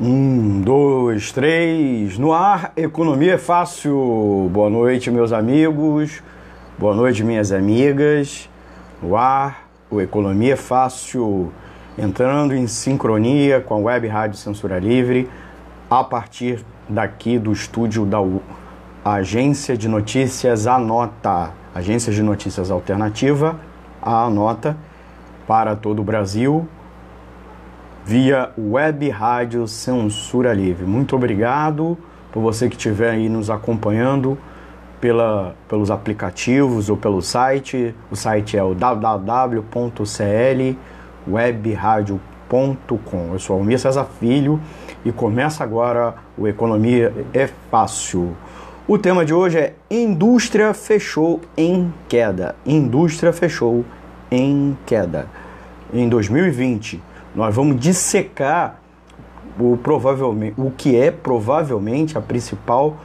Um, dois, três, no ar, economia é fácil. Boa noite, meus amigos. Boa noite, minhas amigas. No ar, o Economia é Fácil, entrando em sincronia com a Web Rádio Censura Livre, a partir daqui do estúdio da U, Agência de Notícias Anota, Agência de Notícias Alternativa, a Anota, para todo o Brasil, via Web Rádio Censura Livre. Muito obrigado por você que estiver aí nos acompanhando pela, pelos aplicativos ou pelo site. O site é o www.clwebradio.com. Eu sou Almir César Filho e começa agora o Economia é Fácil. O tema de hoje é Indústria fechou em queda. Indústria fechou em queda. Em 2020, nós vamos dissecar o, provavelmente, o que é provavelmente a principal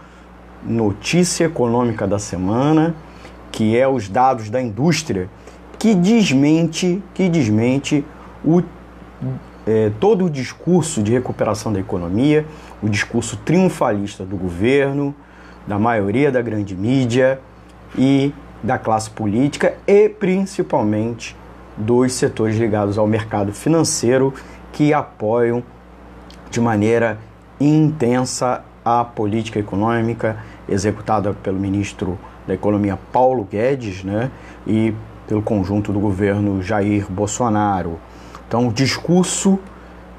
notícia econômica da semana, que é os dados da indústria, que desmente, que desmente o, é, todo o discurso de recuperação da economia, o discurso triunfalista do governo, da maioria da grande mídia e da classe política e principalmente dos setores ligados ao mercado financeiro que apoiam de maneira intensa a política econômica executada pelo ministro da Economia Paulo Guedes né, e pelo conjunto do governo Jair Bolsonaro. Então, o discurso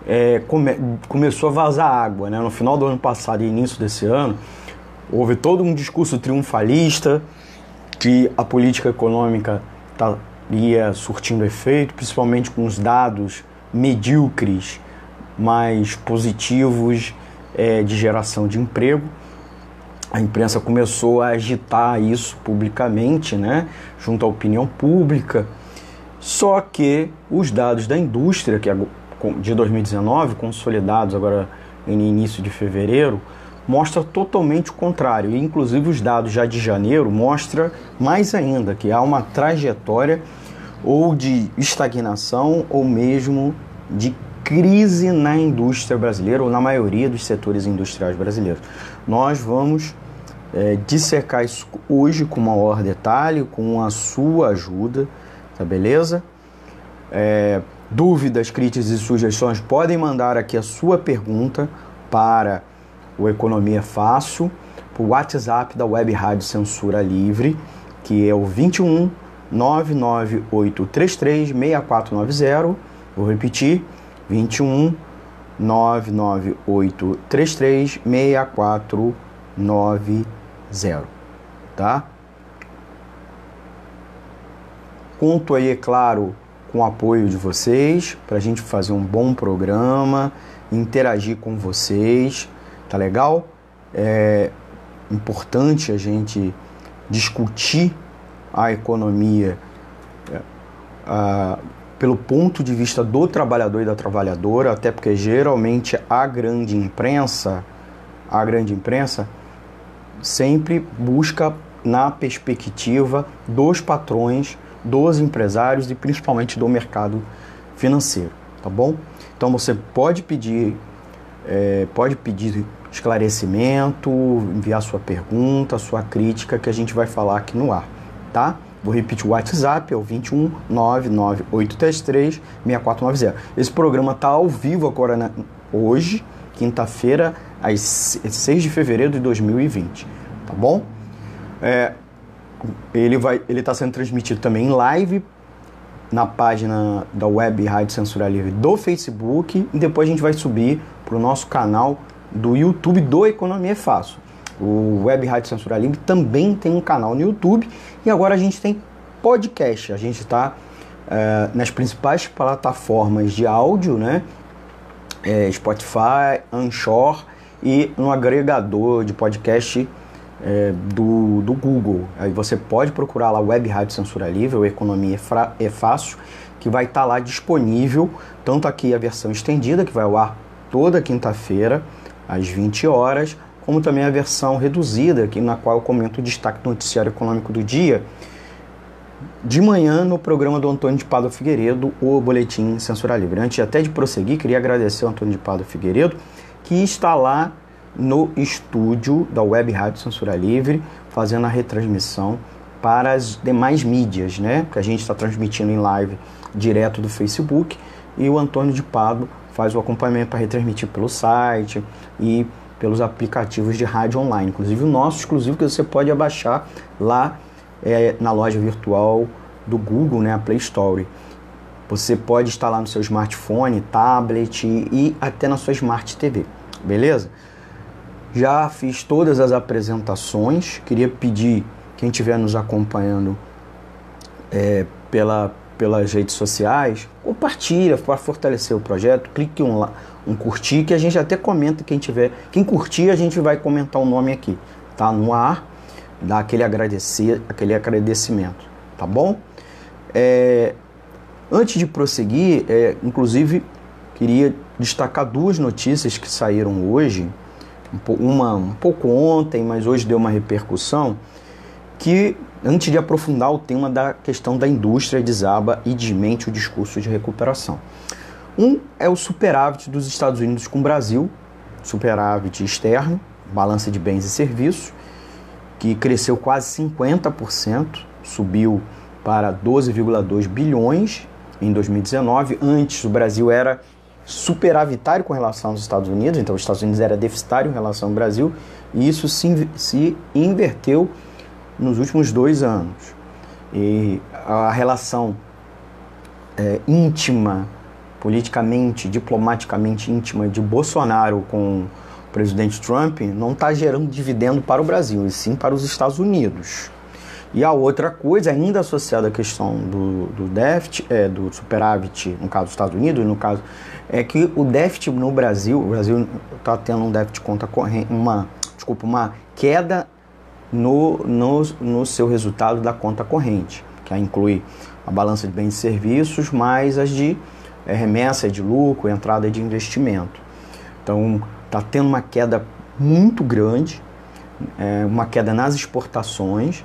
é, come, começou a vazar água. Né? No final do ano passado e início desse ano, houve todo um discurso triunfalista que a política econômica está ia surtindo efeito, principalmente com os dados medíocres, mais positivos é, de geração de emprego. A imprensa começou a agitar isso publicamente, né, junto à opinião pública. Só que os dados da indústria, que é de 2019, consolidados agora no início de fevereiro, mostra totalmente o contrário. E, inclusive os dados já de janeiro mostra mais ainda que há uma trajetória ou de estagnação ou mesmo de crise na indústria brasileira ou na maioria dos setores industriais brasileiros. Nós vamos é, dissecar isso hoje com maior detalhe, com a sua ajuda, tá beleza? É, dúvidas, críticas e sugestões podem mandar aqui a sua pergunta para o Economia Fácil, para o WhatsApp da Web Rádio Censura Livre, que é o 21 998336490. Vou repetir: 21 998336490. Tá? Conto aí, é claro, com o apoio de vocês para a gente fazer um bom programa, interagir com vocês, tá legal? É importante a gente discutir a economia uh, pelo ponto de vista do trabalhador e da trabalhadora, até porque geralmente a grande imprensa, a grande imprensa sempre busca na perspectiva dos patrões, dos empresários e principalmente do mercado financeiro, tá bom? Então você pode pedir, é, pode pedir esclarecimento, enviar sua pergunta, sua crítica que a gente vai falar aqui no ar tá? Vou repetir o WhatsApp, é o 21 99833 6490. Esse programa tá ao vivo agora na, hoje, quinta-feira, às 6 de fevereiro de 2020, tá bom? É, ele vai, ele está sendo transmitido também em live na página da web Rádio Censura Livre do Facebook e depois a gente vai subir para o nosso canal do YouTube do Economia é Fácil. O Web Rádio Censura Livre também tem um canal no YouTube e agora a gente tem podcast. A gente está é, nas principais plataformas de áudio, né? É, Spotify, Anchor e no agregador de podcast é, do, do Google. Aí você pode procurar lá Web Rádio Censura Livre ou Economia é Fácil, que vai estar tá lá disponível, tanto aqui a versão estendida, que vai ao ar toda quinta-feira, às 20 horas, como também a versão reduzida, na qual eu comento o destaque do noticiário econômico do dia, de manhã no programa do Antônio de Pado Figueiredo, o Boletim Censura Livre. Antes até de prosseguir, queria agradecer ao Antônio de Pado Figueiredo, que está lá no estúdio da Web Rádio Censura Livre, fazendo a retransmissão para as demais mídias, né? Que a gente está transmitindo em live direto do Facebook e o Antônio de Pado faz o acompanhamento para retransmitir pelo site e pelos aplicativos de rádio online, inclusive o nosso exclusivo que você pode abaixar lá é, na loja virtual do Google, né, a Play Store. Você pode instalar no seu smartphone, tablet e até na sua Smart TV, beleza? Já fiz todas as apresentações. Queria pedir quem estiver nos acompanhando é, pela, pelas redes sociais, compartilha para fortalecer o projeto, clique um, um curtir que a gente até comenta quem tiver. Quem curtir, a gente vai comentar o nome aqui, tá? No ar, dá aquele agradecer, aquele agradecimento, tá bom? É, antes de prosseguir, é, inclusive queria destacar duas notícias que saíram hoje uma um pouco ontem, mas hoje deu uma repercussão, que antes de aprofundar o tema da questão da indústria desaba e desmente o discurso de recuperação. Um é o superávit dos Estados Unidos com o Brasil, superávit externo, balança de bens e serviços, que cresceu quase 50%, subiu para 12,2 bilhões em 2019. Antes o Brasil era superavitário com relação aos Estados Unidos, então os Estados Unidos era deficitário em relação ao Brasil, e isso se, se inverteu nos últimos dois anos. E a relação é, íntima, politicamente, diplomaticamente íntima de Bolsonaro com o presidente Trump não está gerando dividendo para o Brasil, e sim para os Estados Unidos. E a outra coisa, ainda associada à questão do, do déficit, é, do superávit, no caso dos Estados Unidos, no caso, é que o déficit no Brasil, o Brasil está tendo um déficit conta corrente, uma, desculpa, uma queda no, no, no seu resultado da conta corrente, que inclui a balança de bens e serviços, mais as de é, remessa de lucro, entrada de investimento. Então, está tendo uma queda muito grande, é, uma queda nas exportações,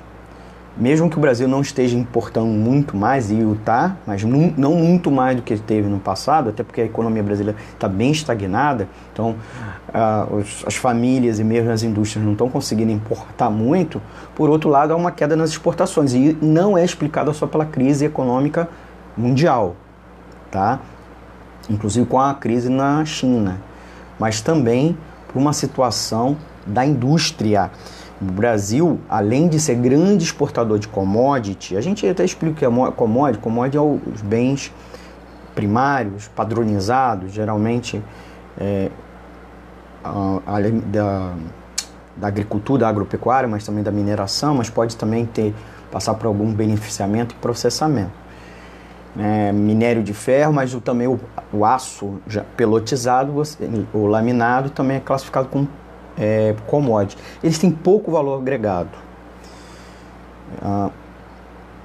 mesmo que o Brasil não esteja importando muito mais, e o está, mas não, muito mais do que teve no passado, até porque a economia brasileira está bem estagnada, então ah, as famílias e mesmo as indústrias não estão conseguindo importar muito. Por outro lado, há uma queda nas exportações, e não é explicada só pela crise econômica mundial, tá? inclusive com a crise na China, mas também por uma situação da indústria. O Brasil, além de ser grande exportador de commodity, a gente até explica que é commodity. Commodity é os bens primários, padronizados, geralmente é, da, da agricultura, da agropecuária, mas também da mineração, mas pode também ter passar por algum beneficiamento e processamento. É, minério de ferro, mas o, também o, o aço já pelotizado, o laminado também é classificado como é, commodity. Eles têm pouco valor agregado. Ah,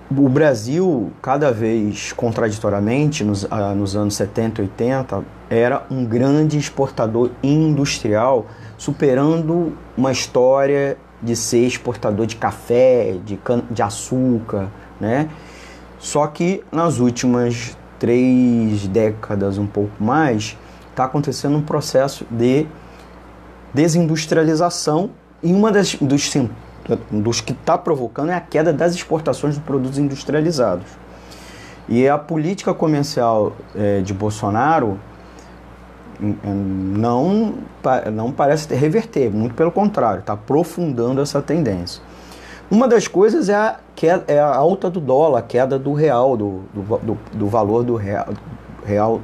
o Brasil, cada vez contraditoriamente, nos, ah, nos anos 70 e 80, era um grande exportador industrial, superando uma história de ser exportador de café, de, de açúcar, né? Só que nas últimas três décadas, um pouco mais, está acontecendo um processo de desindustrialização e uma das dos, dos que está provocando é a queda das exportações de produtos industrializados. E a política comercial é, de Bolsonaro hum, hum, não, não parece reverter, muito pelo contrário, está aprofundando essa tendência. Uma das coisas é a, queda, é a alta do dólar, a queda do real, do, do, do valor do real, real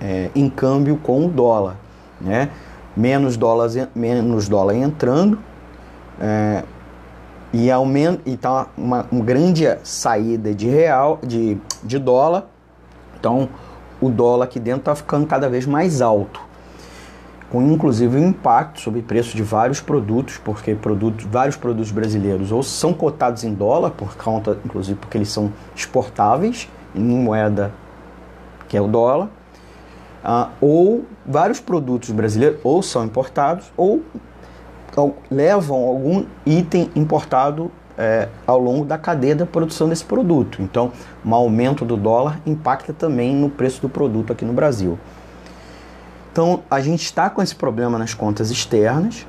é, em câmbio com o dólar. Né? Menos dólar, menos dólar entrando é, e aumenta e tá uma, uma grande saída de real de, de dólar. Então o dólar aqui dentro está ficando cada vez mais alto com inclusive um impacto sobre o preço de vários produtos porque produtos vários produtos brasileiros ou são cotados em dólar por conta inclusive porque eles são exportáveis em moeda que é o dólar ah, ou vários produtos brasileiros ou são importados ou, levam algum item importado é, ao longo da cadeia da produção desse produto. Então, um aumento do dólar impacta também no preço do produto aqui no Brasil. Então a gente está com esse problema nas contas externas,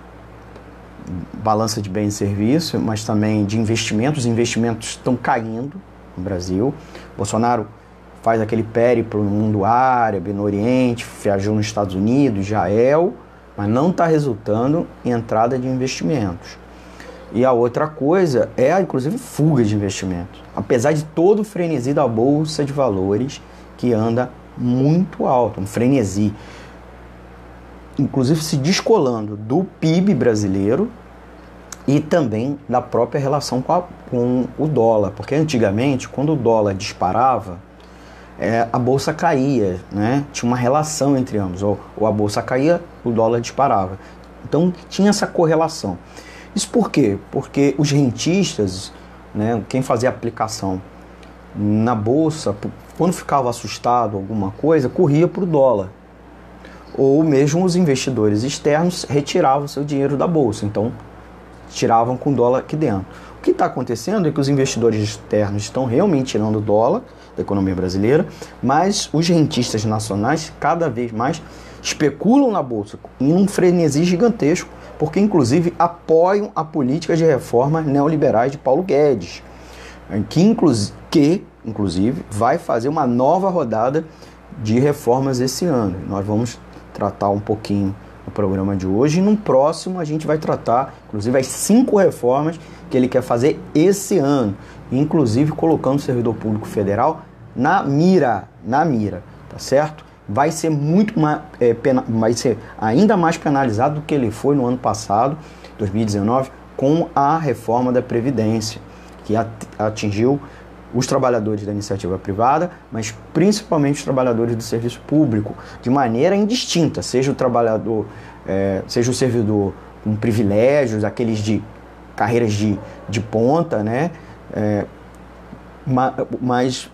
balança de bens e serviços, mas também de investimentos. Os investimentos estão caindo no Brasil. Bolsonaro faz aquele périplo no mundo árabe, no Oriente, viajou nos Estados Unidos, Israel, mas não está resultando em entrada de investimentos. E a outra coisa é, inclusive, fuga de investimentos. Apesar de todo o frenesi da Bolsa de Valores, que anda muito alto, um frenesi. Inclusive se descolando do PIB brasileiro e também da própria relação com, a, com o dólar. Porque antigamente, quando o dólar disparava, é, a bolsa caía, né? tinha uma relação entre ambos. Ou, ou a bolsa caía, o dólar disparava. Então tinha essa correlação. Isso por quê? Porque os rentistas, né, quem fazia aplicação na bolsa, quando ficava assustado alguma coisa, corria para o dólar. Ou mesmo os investidores externos retiravam seu dinheiro da bolsa, então tiravam com dólar aqui dentro. O que está acontecendo é que os investidores externos estão realmente tirando dólar da economia brasileira, mas os rentistas nacionais cada vez mais especulam na bolsa em um frenesi gigantesco porque inclusive apoiam a política de reforma neoliberais de Paulo Guedes, que, inclusive, que, inclusive vai fazer uma nova rodada de reformas esse ano. Nós vamos tratar um pouquinho no programa de hoje e no próximo a gente vai tratar, inclusive, as cinco reformas que ele quer fazer esse ano, inclusive colocando o servidor público federal na mira, na mira, tá certo? vai ser muito mais, é, pena, vai ser ainda mais penalizado do que ele foi no ano passado, 2019, com a reforma da Previdência, que atingiu os trabalhadores da iniciativa privada, mas principalmente os trabalhadores do serviço público, de maneira indistinta, seja o trabalhador, é, seja o servidor com privilégios, aqueles de carreiras de, de ponta, né? É, mas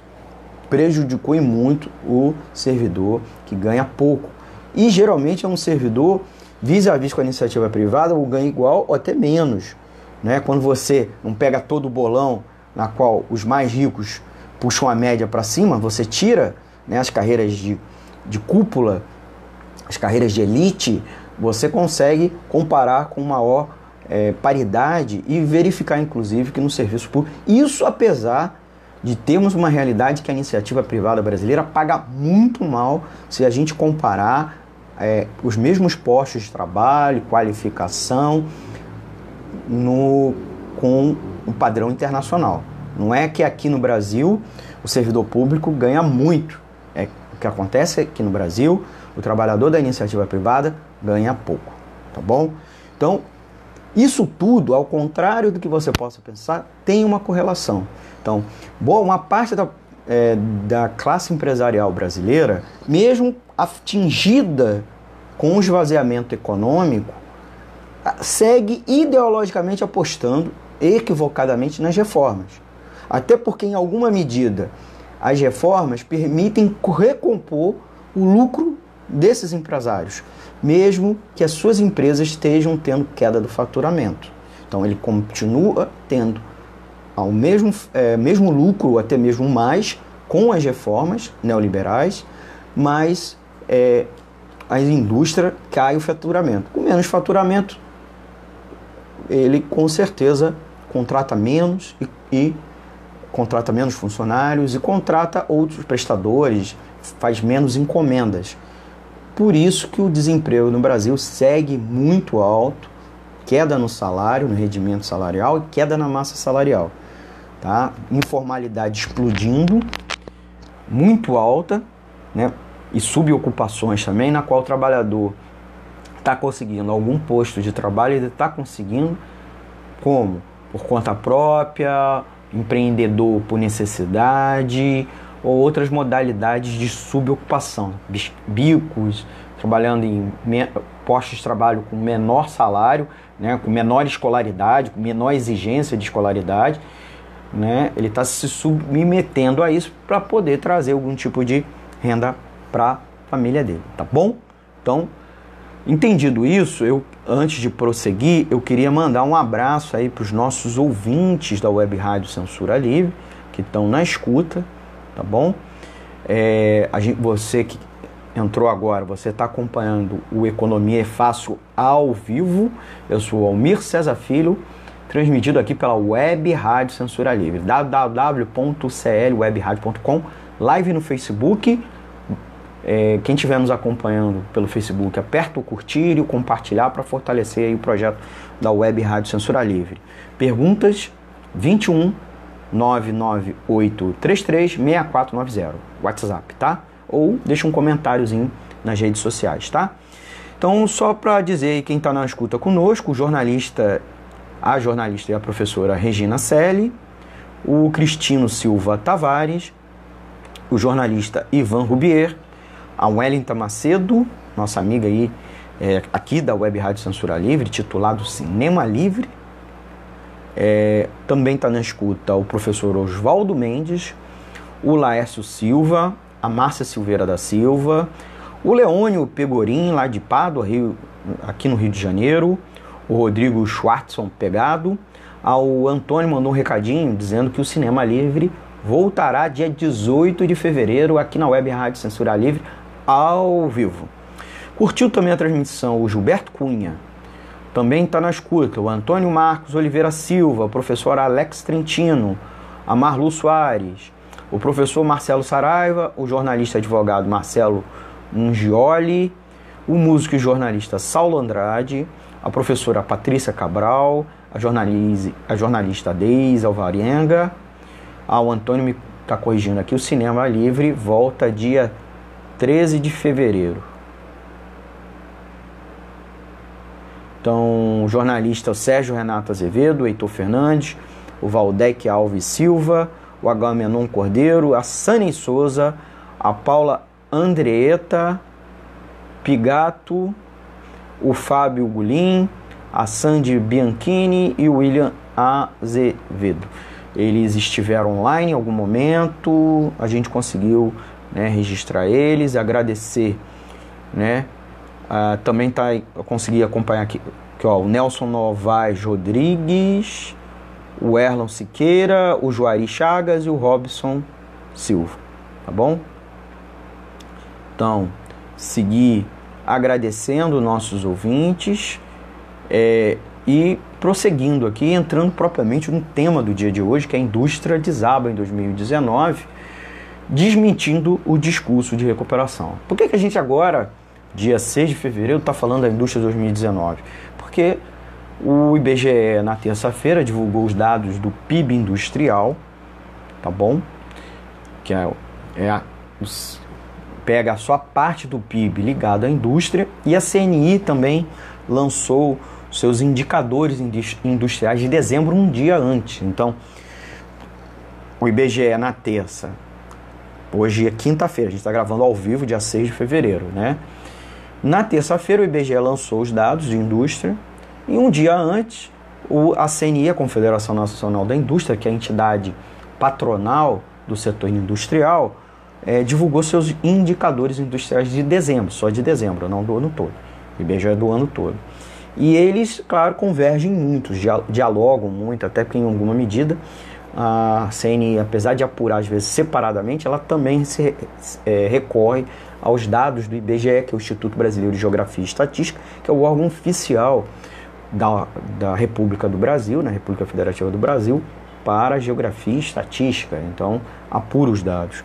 prejudicou e muito o servidor que ganha pouco. E geralmente é um servidor vis-à-vis com a iniciativa privada ou ganha igual ou até menos. Né? Quando você não pega todo o bolão na qual os mais ricos puxam a média para cima, você tira né, as carreiras de, de cúpula, as carreiras de elite, você consegue comparar com maior é, paridade e verificar, inclusive, que no serviço público, isso apesar de termos uma realidade que a iniciativa privada brasileira paga muito mal se a gente comparar é, os mesmos postos de trabalho, qualificação no, com o padrão internacional. Não é que aqui no Brasil o servidor público ganha muito. É, o que acontece é que no Brasil o trabalhador da iniciativa privada ganha pouco. Tá bom? Então, isso tudo, ao contrário do que você possa pensar, tem uma correlação. Então, boa, uma parte da, é, da classe empresarial brasileira, mesmo atingida com o esvaziamento econômico, segue ideologicamente apostando equivocadamente nas reformas. Até porque, em alguma medida, as reformas permitem recompor o lucro desses empresários mesmo que as suas empresas estejam tendo queda do faturamento. Então ele continua tendo ao mesmo, é, mesmo lucro, até mesmo mais, com as reformas neoliberais, mas é, a indústria cai o faturamento. Com menos faturamento, ele com certeza contrata menos e, e contrata menos funcionários e contrata outros prestadores, faz menos encomendas. Por isso que o desemprego no Brasil segue muito alto, queda no salário, no rendimento salarial e queda na massa salarial. Tá? Informalidade explodindo, muito alta, né? e subocupações também, na qual o trabalhador está conseguindo algum posto de trabalho, ele está conseguindo como? Por conta própria, empreendedor por necessidade, ou outras modalidades de subocupação, bicos, trabalhando em postos de trabalho com menor salário, né, com menor escolaridade, com menor exigência de escolaridade, né, ele está se submetendo a isso para poder trazer algum tipo de renda para a família dele, tá bom? Então, entendido isso, eu antes de prosseguir, eu queria mandar um abraço aí para os nossos ouvintes da Web Rádio Censura Livre que estão na escuta, tá bom? É, gente, você que entrou agora, você está acompanhando o Economia é Fácil ao vivo. Eu sou Almir César Filho, transmitido aqui pela Web Rádio Censura Livre, www.clwebradio.com, live no Facebook. É, quem estiver nos acompanhando pelo Facebook, aperta o curtir e o compartilhar para fortalecer o projeto da Web Rádio Censura Livre. Perguntas 21 99833 6490, WhatsApp, tá? Ou deixa um comentáriozinho nas redes sociais, tá? Então, só para dizer quem está na escuta conosco, o jornalista, a jornalista e a professora Regina Selle, o Cristino Silva Tavares, o jornalista Ivan Rubier, a Wellington Macedo, nossa amiga aí, é, aqui da Web Rádio Censura Livre, titulado Cinema Livre, é, também está na escuta o professor Oswaldo Mendes, o Laércio Silva, a Márcia Silveira da Silva, o Leônio Pegorim, lá de Pádua, Rio, aqui no Rio de Janeiro, o Rodrigo Schwartzson Pegado, ao Antônio mandou um recadinho dizendo que o Cinema Livre voltará dia 18 de fevereiro aqui na Web Rádio Censura Livre, ao vivo. Curtiu também a transmissão o Gilberto Cunha, também está na escuta o Antônio Marcos Oliveira Silva, o professor Alex Trentino, a Marlu Soares, o professor Marcelo Saraiva, o jornalista advogado Marcelo Mungioli, o músico e jornalista Saulo Andrade, a professora Patrícia Cabral, a, a jornalista Deise Alvarenga, ao Antônio me está corrigindo aqui, o Cinema Livre volta dia 13 de fevereiro. Então, jornalista o Sérgio Renato Azevedo, o Heitor Fernandes, o Valdec Alves Silva, o Agamenon Cordeiro, a Sani Souza, a Paula Andreeta Pigato, o Fábio Gulim, a Sandy Bianchini e o William Azevedo. Eles estiveram online em algum momento, a gente conseguiu né, registrar eles, agradecer né, Uh, também tá, consegui acompanhar aqui, aqui ó, o Nelson Novaes Rodrigues, o Erlon Siqueira, o Juari Chagas e o Robson Silva, tá bom? Então, seguir agradecendo nossos ouvintes é, e prosseguindo aqui, entrando propriamente no tema do dia de hoje, que é a indústria desaba em 2019, desmentindo o discurso de recuperação. Por que, que a gente agora dia 6 de fevereiro, está falando da indústria 2019? Porque o IBGE, na terça-feira, divulgou os dados do PIB industrial, tá bom? Que é, é a, pega a sua parte do PIB ligado à indústria, e a CNI também lançou seus indicadores industriais de dezembro um dia antes. Então, o IBGE na terça, hoje é quinta-feira, a gente está gravando ao vivo, dia 6 de fevereiro, né? Na terça-feira, o IBGE lançou os dados de indústria e um dia antes, o, a CNI, a Confederação Nacional da Indústria, que é a entidade patronal do setor industrial, é, divulgou seus indicadores industriais de dezembro, só de dezembro, não do ano todo. O IBGE é do ano todo. E eles, claro, convergem muito, dialogam muito, até que em alguma medida a CNI, apesar de apurar às vezes separadamente, ela também se é, recorre aos dados do IBGE, que é o Instituto Brasileiro de Geografia e Estatística, que é o órgão oficial da, da República do Brasil, na né, República Federativa do Brasil, para geografia e estatística. Então, apura os dados.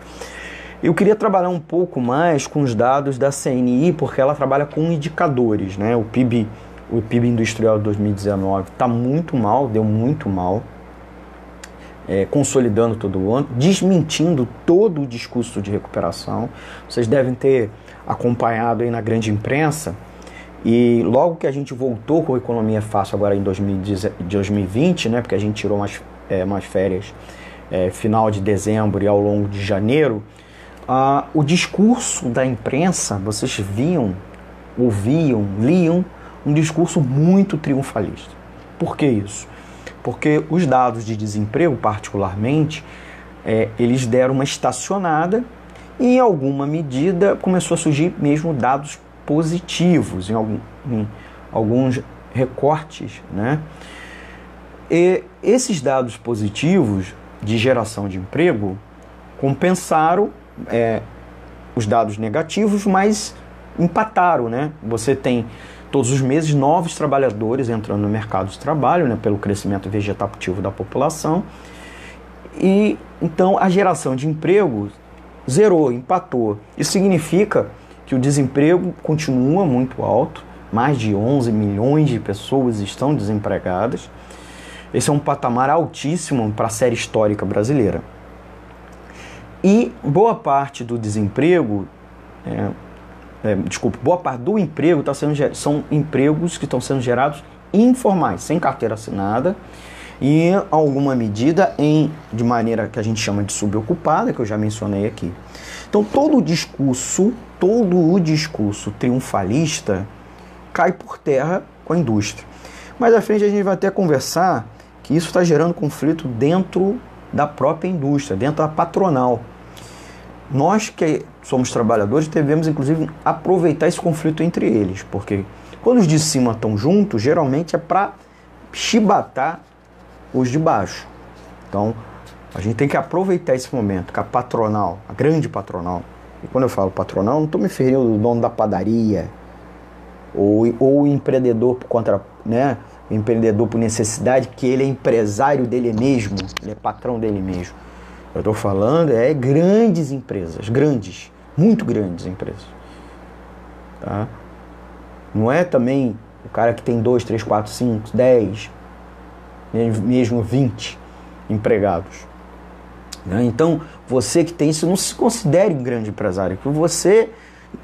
Eu queria trabalhar um pouco mais com os dados da CNI, porque ela trabalha com indicadores. Né? O PIB, o PIB industrial de 2019 está muito mal, deu muito mal é, consolidando todo o ano, desmentindo todo o discurso de recuperação. Vocês devem ter acompanhado aí na grande imprensa. E logo que a gente voltou com a Economia Fácil agora em 2020, né, porque a gente tirou umas, é, umas férias é, final de dezembro e ao longo de janeiro, ah, o discurso da imprensa, vocês viam, ouviam, liam um discurso muito triunfalista. Por que isso? Porque os dados de desemprego, particularmente, é, eles deram uma estacionada e, em alguma medida, começou a surgir mesmo dados positivos em, algum, em alguns recortes, né? E esses dados positivos de geração de emprego compensaram é, os dados negativos, mas empataram, né? Você tem todos os meses novos trabalhadores entrando no mercado de trabalho, né, pelo crescimento vegetativo da população. E então a geração de emprego zerou, empatou. Isso significa que o desemprego continua muito alto, mais de 11 milhões de pessoas estão desempregadas. Esse é um patamar altíssimo para a série histórica brasileira. E boa parte do desemprego, é, é, desculpa, boa parte do emprego tá sendo, são empregos que estão sendo gerados informais, sem carteira assinada e alguma medida em de maneira que a gente chama de subocupada, que eu já mencionei aqui. Então todo o discurso, todo o discurso triunfalista cai por terra com a indústria. Mais à frente a gente vai até conversar que isso está gerando conflito dentro da própria indústria, dentro da patronal. Nós que somos trabalhadores devemos, inclusive, aproveitar esse conflito entre eles, porque quando os de cima estão juntos, geralmente é para chibatar os de baixo. Então, a gente tem que aproveitar esse momento que a patronal, a grande patronal, e quando eu falo patronal, não estou me referindo ao dono da padaria, ou, ou o empreendedor por contra, né, empreendedor por necessidade, que ele é empresário dele mesmo, ele é patrão dele mesmo. Eu estou falando é grandes empresas, grandes, muito grandes empresas. Tá? Não é também o cara que tem 2, 3, 4, 5, 10, mesmo 20 empregados. Né? Então, você que tem isso, não se considere um grande empresário, porque você,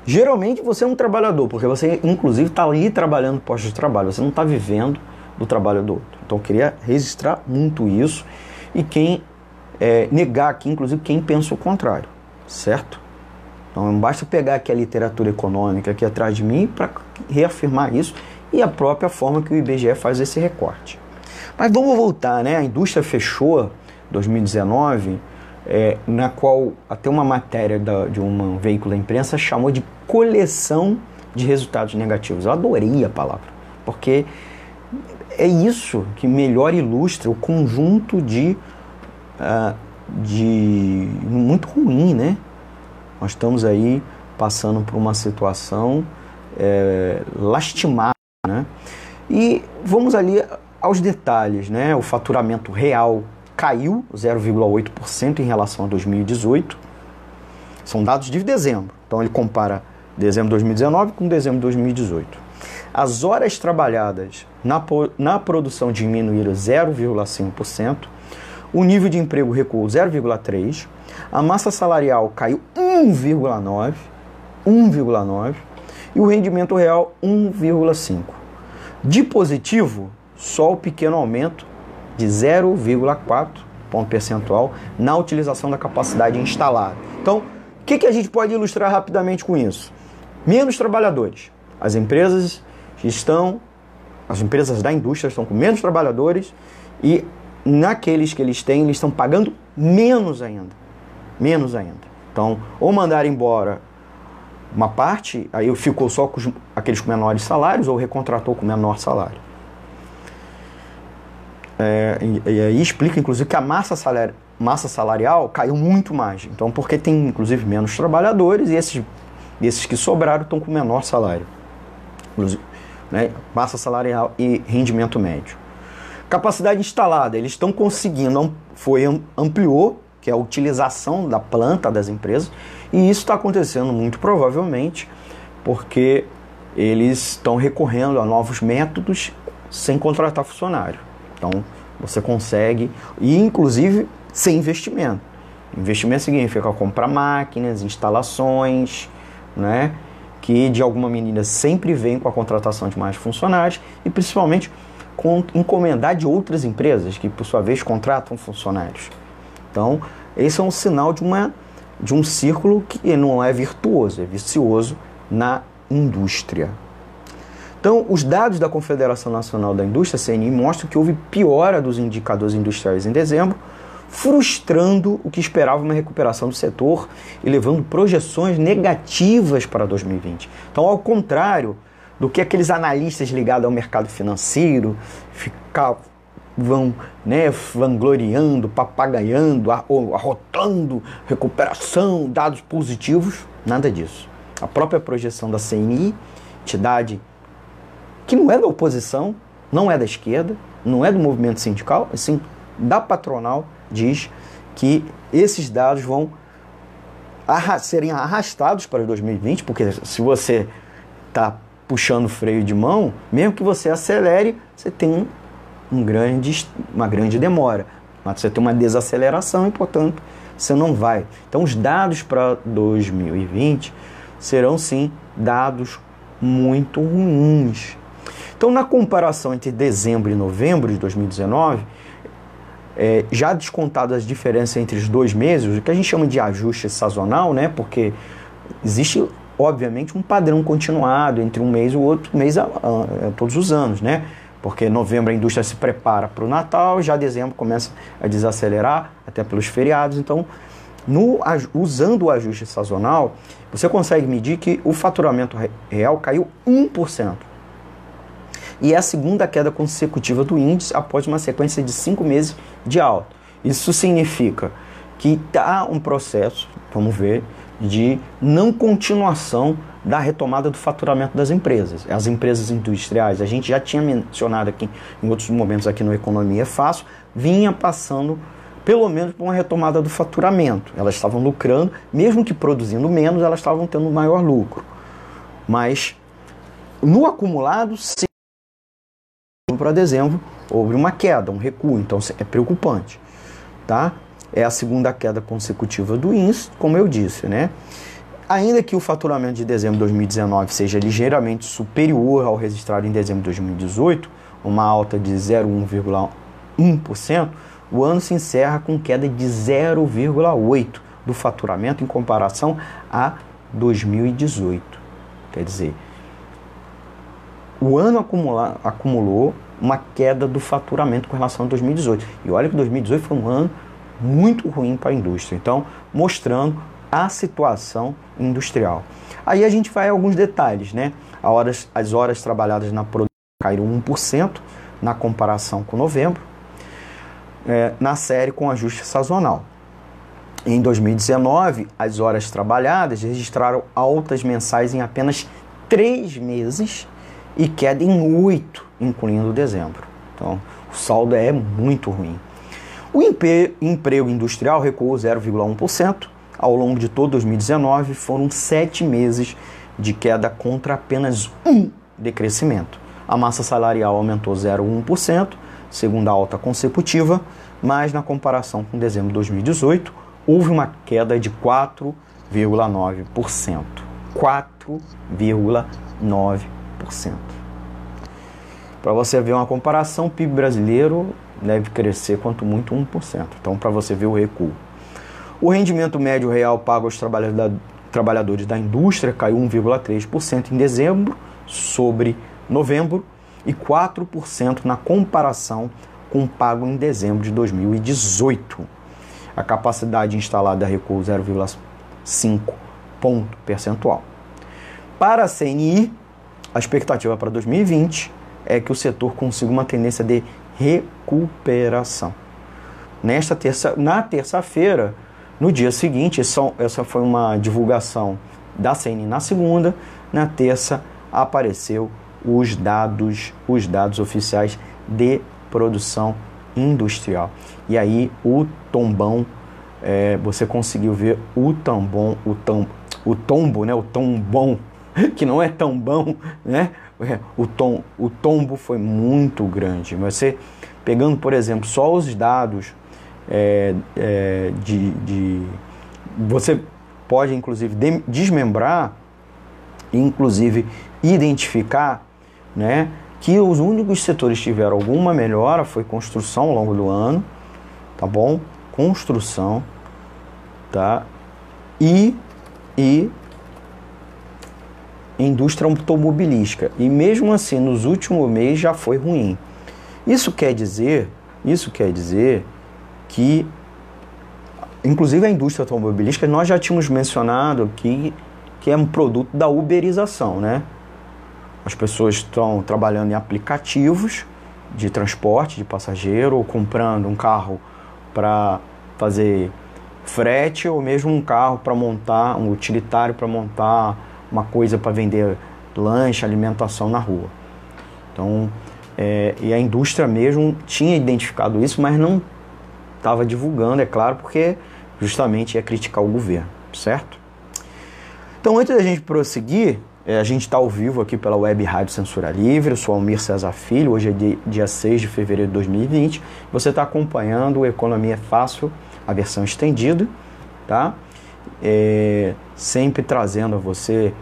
geralmente, você é um trabalhador, porque você, inclusive, está ali trabalhando posto de trabalho, você não está vivendo do trabalho do outro. Então, eu queria registrar muito isso e quem é, negar aqui, inclusive, quem pensa o contrário, certo? Então, não basta pegar aqui a literatura econômica aqui atrás de mim para reafirmar isso e a própria forma que o IBGE faz esse recorte. Mas vamos voltar, né? A indústria fechou 2019, é, na qual até uma matéria da, de um veículo da imprensa chamou de coleção de resultados negativos. Eu adorei a palavra, porque é isso que melhor ilustra o conjunto de uh, de muito ruim, né? Nós estamos aí passando por uma situação é, lastimada, né? E vamos ali aos detalhes, né? O faturamento real caiu 0,8% em relação a 2018. São dados de dezembro. Então ele compara dezembro de 2019 com dezembro de 2018. As horas trabalhadas na, na produção diminuíram 0,5%, o nível de emprego recuou 0,3%, a massa salarial caiu 1,9%, 1,9% e o rendimento real 1,5%. De positivo, só o pequeno aumento de 0,4 ponto percentual na utilização da capacidade instalada. Então, o que, que a gente pode ilustrar rapidamente com isso? Menos trabalhadores. As empresas estão, as empresas da indústria estão com menos trabalhadores e naqueles que eles têm, eles estão pagando menos ainda. Menos ainda. Então, ou mandar embora uma parte, aí ficou só com os, aqueles com menores salários, ou recontratou com menor salário. É, e, aí explica, inclusive, que a massa, salar, massa salarial caiu muito mais. Então, porque tem, inclusive, menos trabalhadores e esses, esses que sobraram estão com menor salário. Né, massa salarial e rendimento médio. Capacidade instalada, eles estão conseguindo, foi ampliou, que é a utilização da planta das empresas, e isso está acontecendo muito provavelmente porque eles estão recorrendo a novos métodos sem contratar funcionário. Então você consegue, e inclusive sem investimento. Investimento significa comprar máquinas, instalações, né? que de alguma medida sempre vem com a contratação de mais funcionários e principalmente encomendar de outras empresas que, por sua vez, contratam funcionários. Então, esse é um sinal de, uma, de um círculo que não é virtuoso, é vicioso na indústria. Então, os dados da Confederação Nacional da Indústria, CNI, mostram que houve piora dos indicadores industriais em dezembro, frustrando o que esperava uma recuperação do setor e levando projeções negativas para 2020. Então, ao contrário do que aqueles analistas ligados ao mercado financeiro ficar vão né, vangloriando, papagaiando, arrotando recuperação, dados positivos, nada disso. A própria projeção da CNI, entidade que não é da oposição, não é da esquerda, não é do movimento sindical, assim, da patronal, diz que esses dados vão serem arrastados para 2020, porque se você está puxando o freio de mão, mesmo que você acelere, você tem um grande, uma grande demora. Mas você tem uma desaceleração e, portanto, você não vai. Então, os dados para 2020 serão sim dados muito ruins. Então, na comparação entre dezembro e novembro de 2019, é, já descontadas as diferenças entre os dois meses, o que a gente chama de ajuste sazonal, né? Porque existe, obviamente, um padrão continuado entre um mês e o outro mês a, a, todos os anos, né? Porque novembro a indústria se prepara para o Natal, já dezembro começa a desacelerar, até pelos feriados. Então, no, usando o ajuste sazonal, você consegue medir que o faturamento real caiu 1%. E é a segunda queda consecutiva do índice após uma sequência de cinco meses de alta. Isso significa que está um processo, vamos ver, de não continuação da retomada do faturamento das empresas. As empresas industriais, a gente já tinha mencionado aqui em outros momentos aqui no Economia Fácil, vinha passando pelo menos por uma retomada do faturamento. Elas estavam lucrando, mesmo que produzindo menos, elas estavam tendo maior lucro. Mas no acumulado, sim, para dezembro houve uma queda, um recuo, então é preocupante, tá? É a segunda queda consecutiva do índice, como eu disse, né? Ainda que o faturamento de dezembro de 2019 seja ligeiramente superior ao registrado em dezembro de 2018, uma alta de 0,1%, o ano se encerra com queda de 0,8% do faturamento em comparação a 2018. Quer dizer, o ano acumula, acumulou uma queda do faturamento com relação a 2018. E olha que 2018 foi um ano muito ruim para a indústria. Então, mostrando a situação industrial. Aí a gente vai a alguns detalhes, né? Horas, as horas trabalhadas na produção caíram 1% na comparação com novembro, é, na série com ajuste sazonal. Em 2019, as horas trabalhadas registraram altas mensais em apenas três meses e queda em 8, incluindo dezembro. Então, o saldo é muito ruim. O emprego industrial recuou 0,1%, ao longo de todo 2019, foram sete meses de queda contra apenas um de crescimento. A massa salarial aumentou 0,1%, segunda alta consecutiva, mas na comparação com dezembro de 2018, houve uma queda de 4,9%. 4,9%. Para você ver uma comparação, o PIB brasileiro deve crescer quanto muito 1%. Então, para você ver o recuo. O rendimento médio real pago aos trabalhadores da indústria caiu 1,3% em dezembro sobre novembro e 4% na comparação com o pago em dezembro de 2018. A capacidade instalada recuou 0,5 ponto percentual. Para a CNI, a expectativa para 2020 é que o setor consiga uma tendência de recuperação. Nesta terça, na terça-feira, no dia seguinte, essa foi uma divulgação da CN na segunda, na terça apareceu os dados, os dados oficiais de produção industrial. E aí o tombão, é, você conseguiu ver o tambom, o, tom, o tombo, né, o tombom, que não é tão bom, né? É, o, tom, o tombo foi muito grande. Você pegando, por exemplo, só os dados é, é, de, de, Você pode, inclusive, de, desmembrar, inclusive identificar né, que os únicos setores que tiveram alguma melhora foi construção ao longo do ano, tá bom? Construção, tá? E, e indústria automobilística. E mesmo assim, nos últimos meses já foi ruim. Isso quer dizer, isso quer dizer que, inclusive a indústria automobilística, nós já tínhamos mencionado que, que é um produto da uberização, né? As pessoas estão trabalhando em aplicativos de transporte de passageiro ou comprando um carro para fazer frete ou mesmo um carro para montar, um utilitário para montar uma coisa para vender lanche, alimentação na rua. Então, é, e a indústria mesmo tinha identificado isso, mas não estava divulgando, é claro, porque justamente ia criticar o governo, certo? Então, antes da gente prosseguir, é, a gente está ao vivo aqui pela Web Rádio Censura Livre, eu sou Almir César Filho, hoje é dia 6 de fevereiro de 2020. Você está acompanhando o Economia Fácil, a versão estendida, tá? É, sempre trazendo a você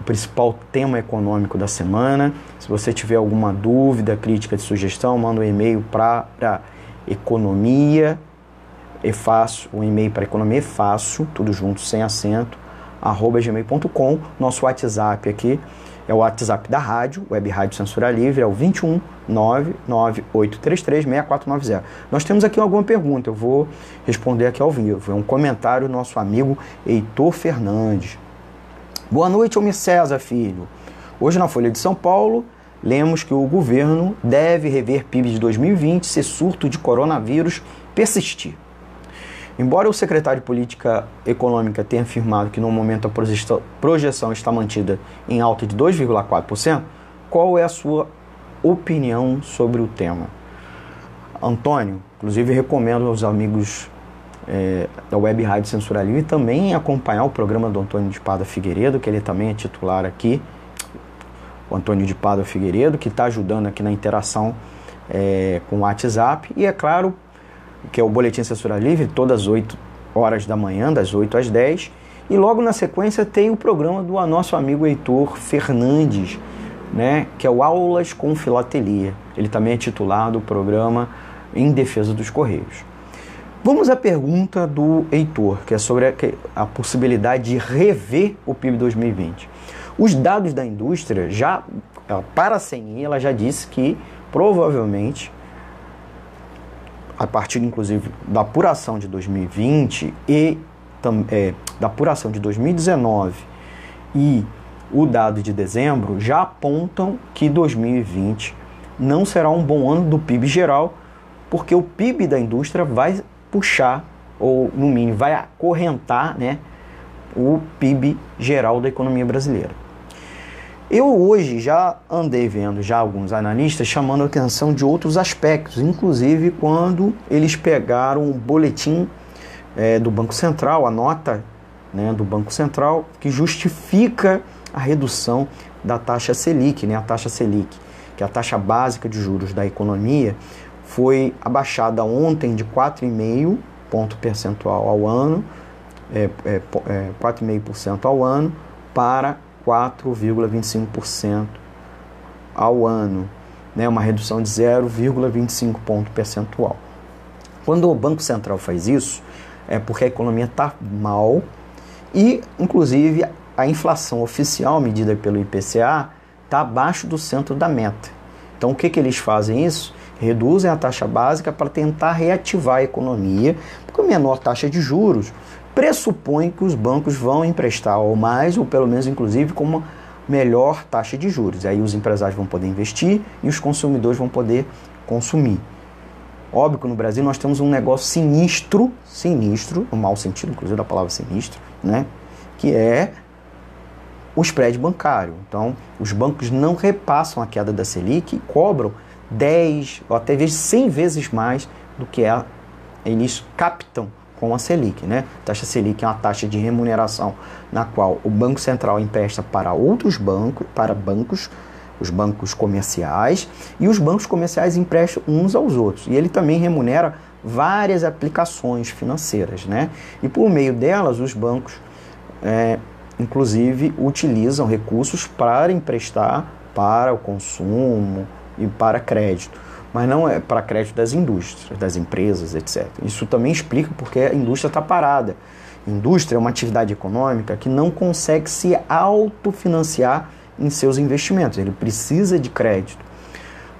o principal tema econômico da semana. Se você tiver alguma dúvida, crítica, de sugestão, manda um e-mail para economia é fácil, um e-mail para economia fácil, tudo junto, sem acento, arroba gmail.com. Nosso WhatsApp aqui é o WhatsApp da rádio, Web Rádio Censura Livre, é o 21 99833 6490. Nós temos aqui alguma pergunta, eu vou responder aqui ao vivo. É um comentário do nosso amigo Heitor Fernandes. Boa noite, Almir César, filho. Hoje na Folha de São Paulo, lemos que o governo deve rever PIB de 2020 se surto de coronavírus persistir. Embora o secretário de Política Econômica tenha afirmado que no momento a projeção está mantida em alta de 2,4%, qual é a sua opinião sobre o tema? Antônio, inclusive recomendo aos amigos é, da Web Rádio Censura Livre também acompanhar o programa do Antônio de Pada Figueiredo, que ele também é titular aqui, o Antônio de Pada Figueiredo, que está ajudando aqui na interação é, com o WhatsApp, e é claro, que é o Boletim Censura Livre, todas as 8 horas da manhã, das 8 às 10. E logo na sequência tem o programa do nosso amigo Heitor Fernandes, né, que é o Aulas com Filatelia. Ele também é titulado o programa Em Defesa dos Correios. Vamos à pergunta do Heitor, que é sobre a, a possibilidade de rever o PIB 2020. Os dados da indústria já, para a CNI, ela já disse que provavelmente a partir inclusive da apuração de 2020 e é, da apuração de 2019 e o dado de dezembro já apontam que 2020 não será um bom ano do PIB geral, porque o PIB da indústria vai puxar, ou no mínimo vai acorrentar né, o PIB geral da economia brasileira. Eu hoje já andei vendo já alguns analistas chamando a atenção de outros aspectos, inclusive quando eles pegaram o boletim é, do Banco Central, a nota né, do Banco Central, que justifica a redução da taxa Selic, né, a taxa Selic, que é a taxa básica de juros da economia, foi abaixada ontem de 4,5 ponto percentual ao ano, é, é, é 4,5% ao ano, para 4,25% ao ano, né, uma redução de 0,25 ponto percentual. Quando o Banco Central faz isso, é porque a economia está mal e, inclusive, a inflação oficial medida pelo IPCA está abaixo do centro da meta. Então, o que, que eles fazem isso? Reduzem a taxa básica para tentar reativar a economia, porque a menor taxa de juros pressupõe que os bancos vão emprestar ou mais, ou pelo menos inclusive com uma melhor taxa de juros. Aí os empresários vão poder investir e os consumidores vão poder consumir. Óbvio que no Brasil nós temos um negócio sinistro, sinistro, no mau sentido, inclusive da palavra sinistro, né? Que é o spread bancário. Então, os bancos não repassam a queda da Selic e cobram 10 ou até vezes 100 vezes mais do que é, eles captam com a Selic. Né? A taxa Selic é uma taxa de remuneração na qual o Banco Central empresta para outros bancos, para bancos, os bancos comerciais, e os bancos comerciais emprestam uns aos outros. E ele também remunera várias aplicações financeiras. Né? E por meio delas, os bancos, é, inclusive, utilizam recursos para emprestar para o consumo e para crédito mas não é para crédito das indústrias, das empresas, etc. Isso também explica porque a indústria está parada. Indústria é uma atividade econômica que não consegue se autofinanciar em seus investimentos, ele precisa de crédito.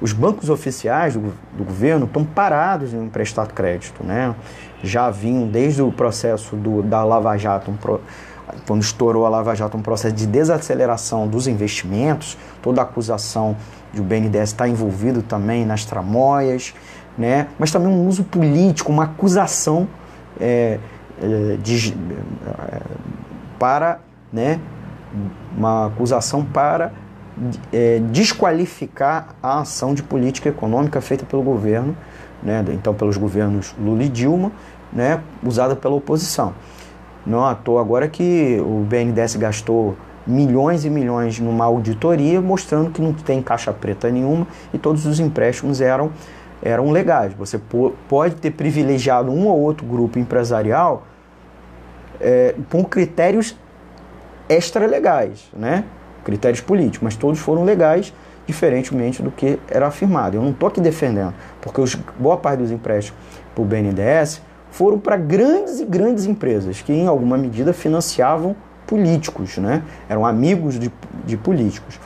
os bancos oficiais do, do governo estão parados em prestar crédito, né? Já vinham desde o processo do, da Lava Jato, um pro, quando estourou a Lava Jato, um processo de desaceleração dos investimentos, toda a acusação de o BNDES estar envolvido também nas tramóias, né? Mas também um uso político, uma acusação é, é, de, é, para, né? Uma acusação para é, desqualificar a ação de política econômica feita pelo governo, né, então pelos governos Lula e Dilma, né, usada pela oposição. Não à toa agora que o BNDES gastou milhões e milhões numa auditoria, mostrando que não tem caixa preta nenhuma e todos os empréstimos eram, eram legais. Você pode ter privilegiado um ou outro grupo empresarial é, com critérios extra-legais, né? critérios políticos, mas todos foram legais, diferentemente do que era afirmado. Eu não estou aqui defendendo, porque os, boa parte dos empréstimos para o BNDES foram para grandes e grandes empresas, que em alguma medida financiavam políticos, né? eram amigos de, de políticos.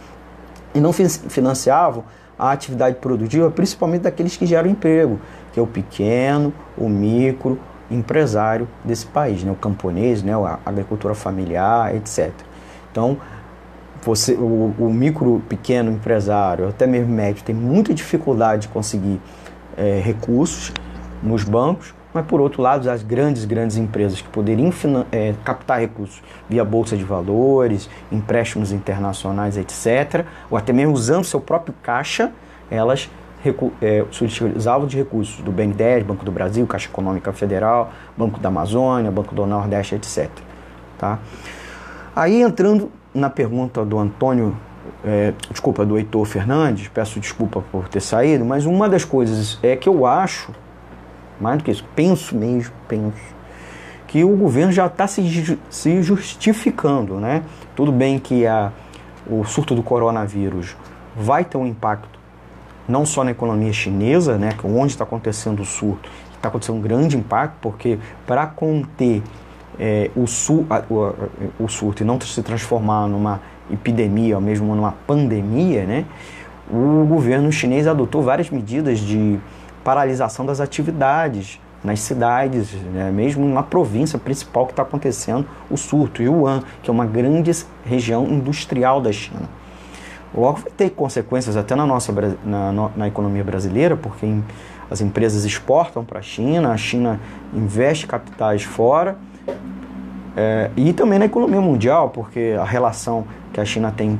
E não financiavam a atividade produtiva, principalmente daqueles que geram emprego, que é o pequeno, o micro, empresário desse país, né? o camponês, né? a agricultura familiar, etc. Então, você, o, o, micro, pequeno empresário, até mesmo médio, tem muita dificuldade de conseguir é, recursos nos bancos, mas por outro lado, as grandes, grandes empresas que poderiam é, captar recursos via bolsa de valores, empréstimos internacionais, etc., ou até mesmo usando seu próprio caixa, elas é, se utilizavam de recursos do BNDES, Banco do Brasil, Caixa Econômica Federal, Banco da Amazônia, Banco do Nordeste, etc. Tá? Aí entrando na pergunta do Antônio, é, desculpa, do Heitor Fernandes, peço desculpa por ter saído, mas uma das coisas é que eu acho, mais do que isso, penso mesmo, penso, que o governo já está se, se justificando, né? Tudo bem que a, o surto do coronavírus vai ter um impacto não só na economia chinesa, né, é onde está acontecendo o surto, está acontecendo um grande impacto, porque para conter é, o, a, o, o, surto e não se transformar numa epidemia ou mesmo numa pandemia, né, o governo chinês adotou várias medidas de paralisação das atividades nas cidades, né, mesmo na província principal que está acontecendo o surto, Yuan, que é uma grande região industrial da China. Logo vai ter consequências até na nossa na, na economia brasileira, porque as empresas exportam para a China, a China investe capitais fora é, e também na economia mundial, porque a relação que a China tem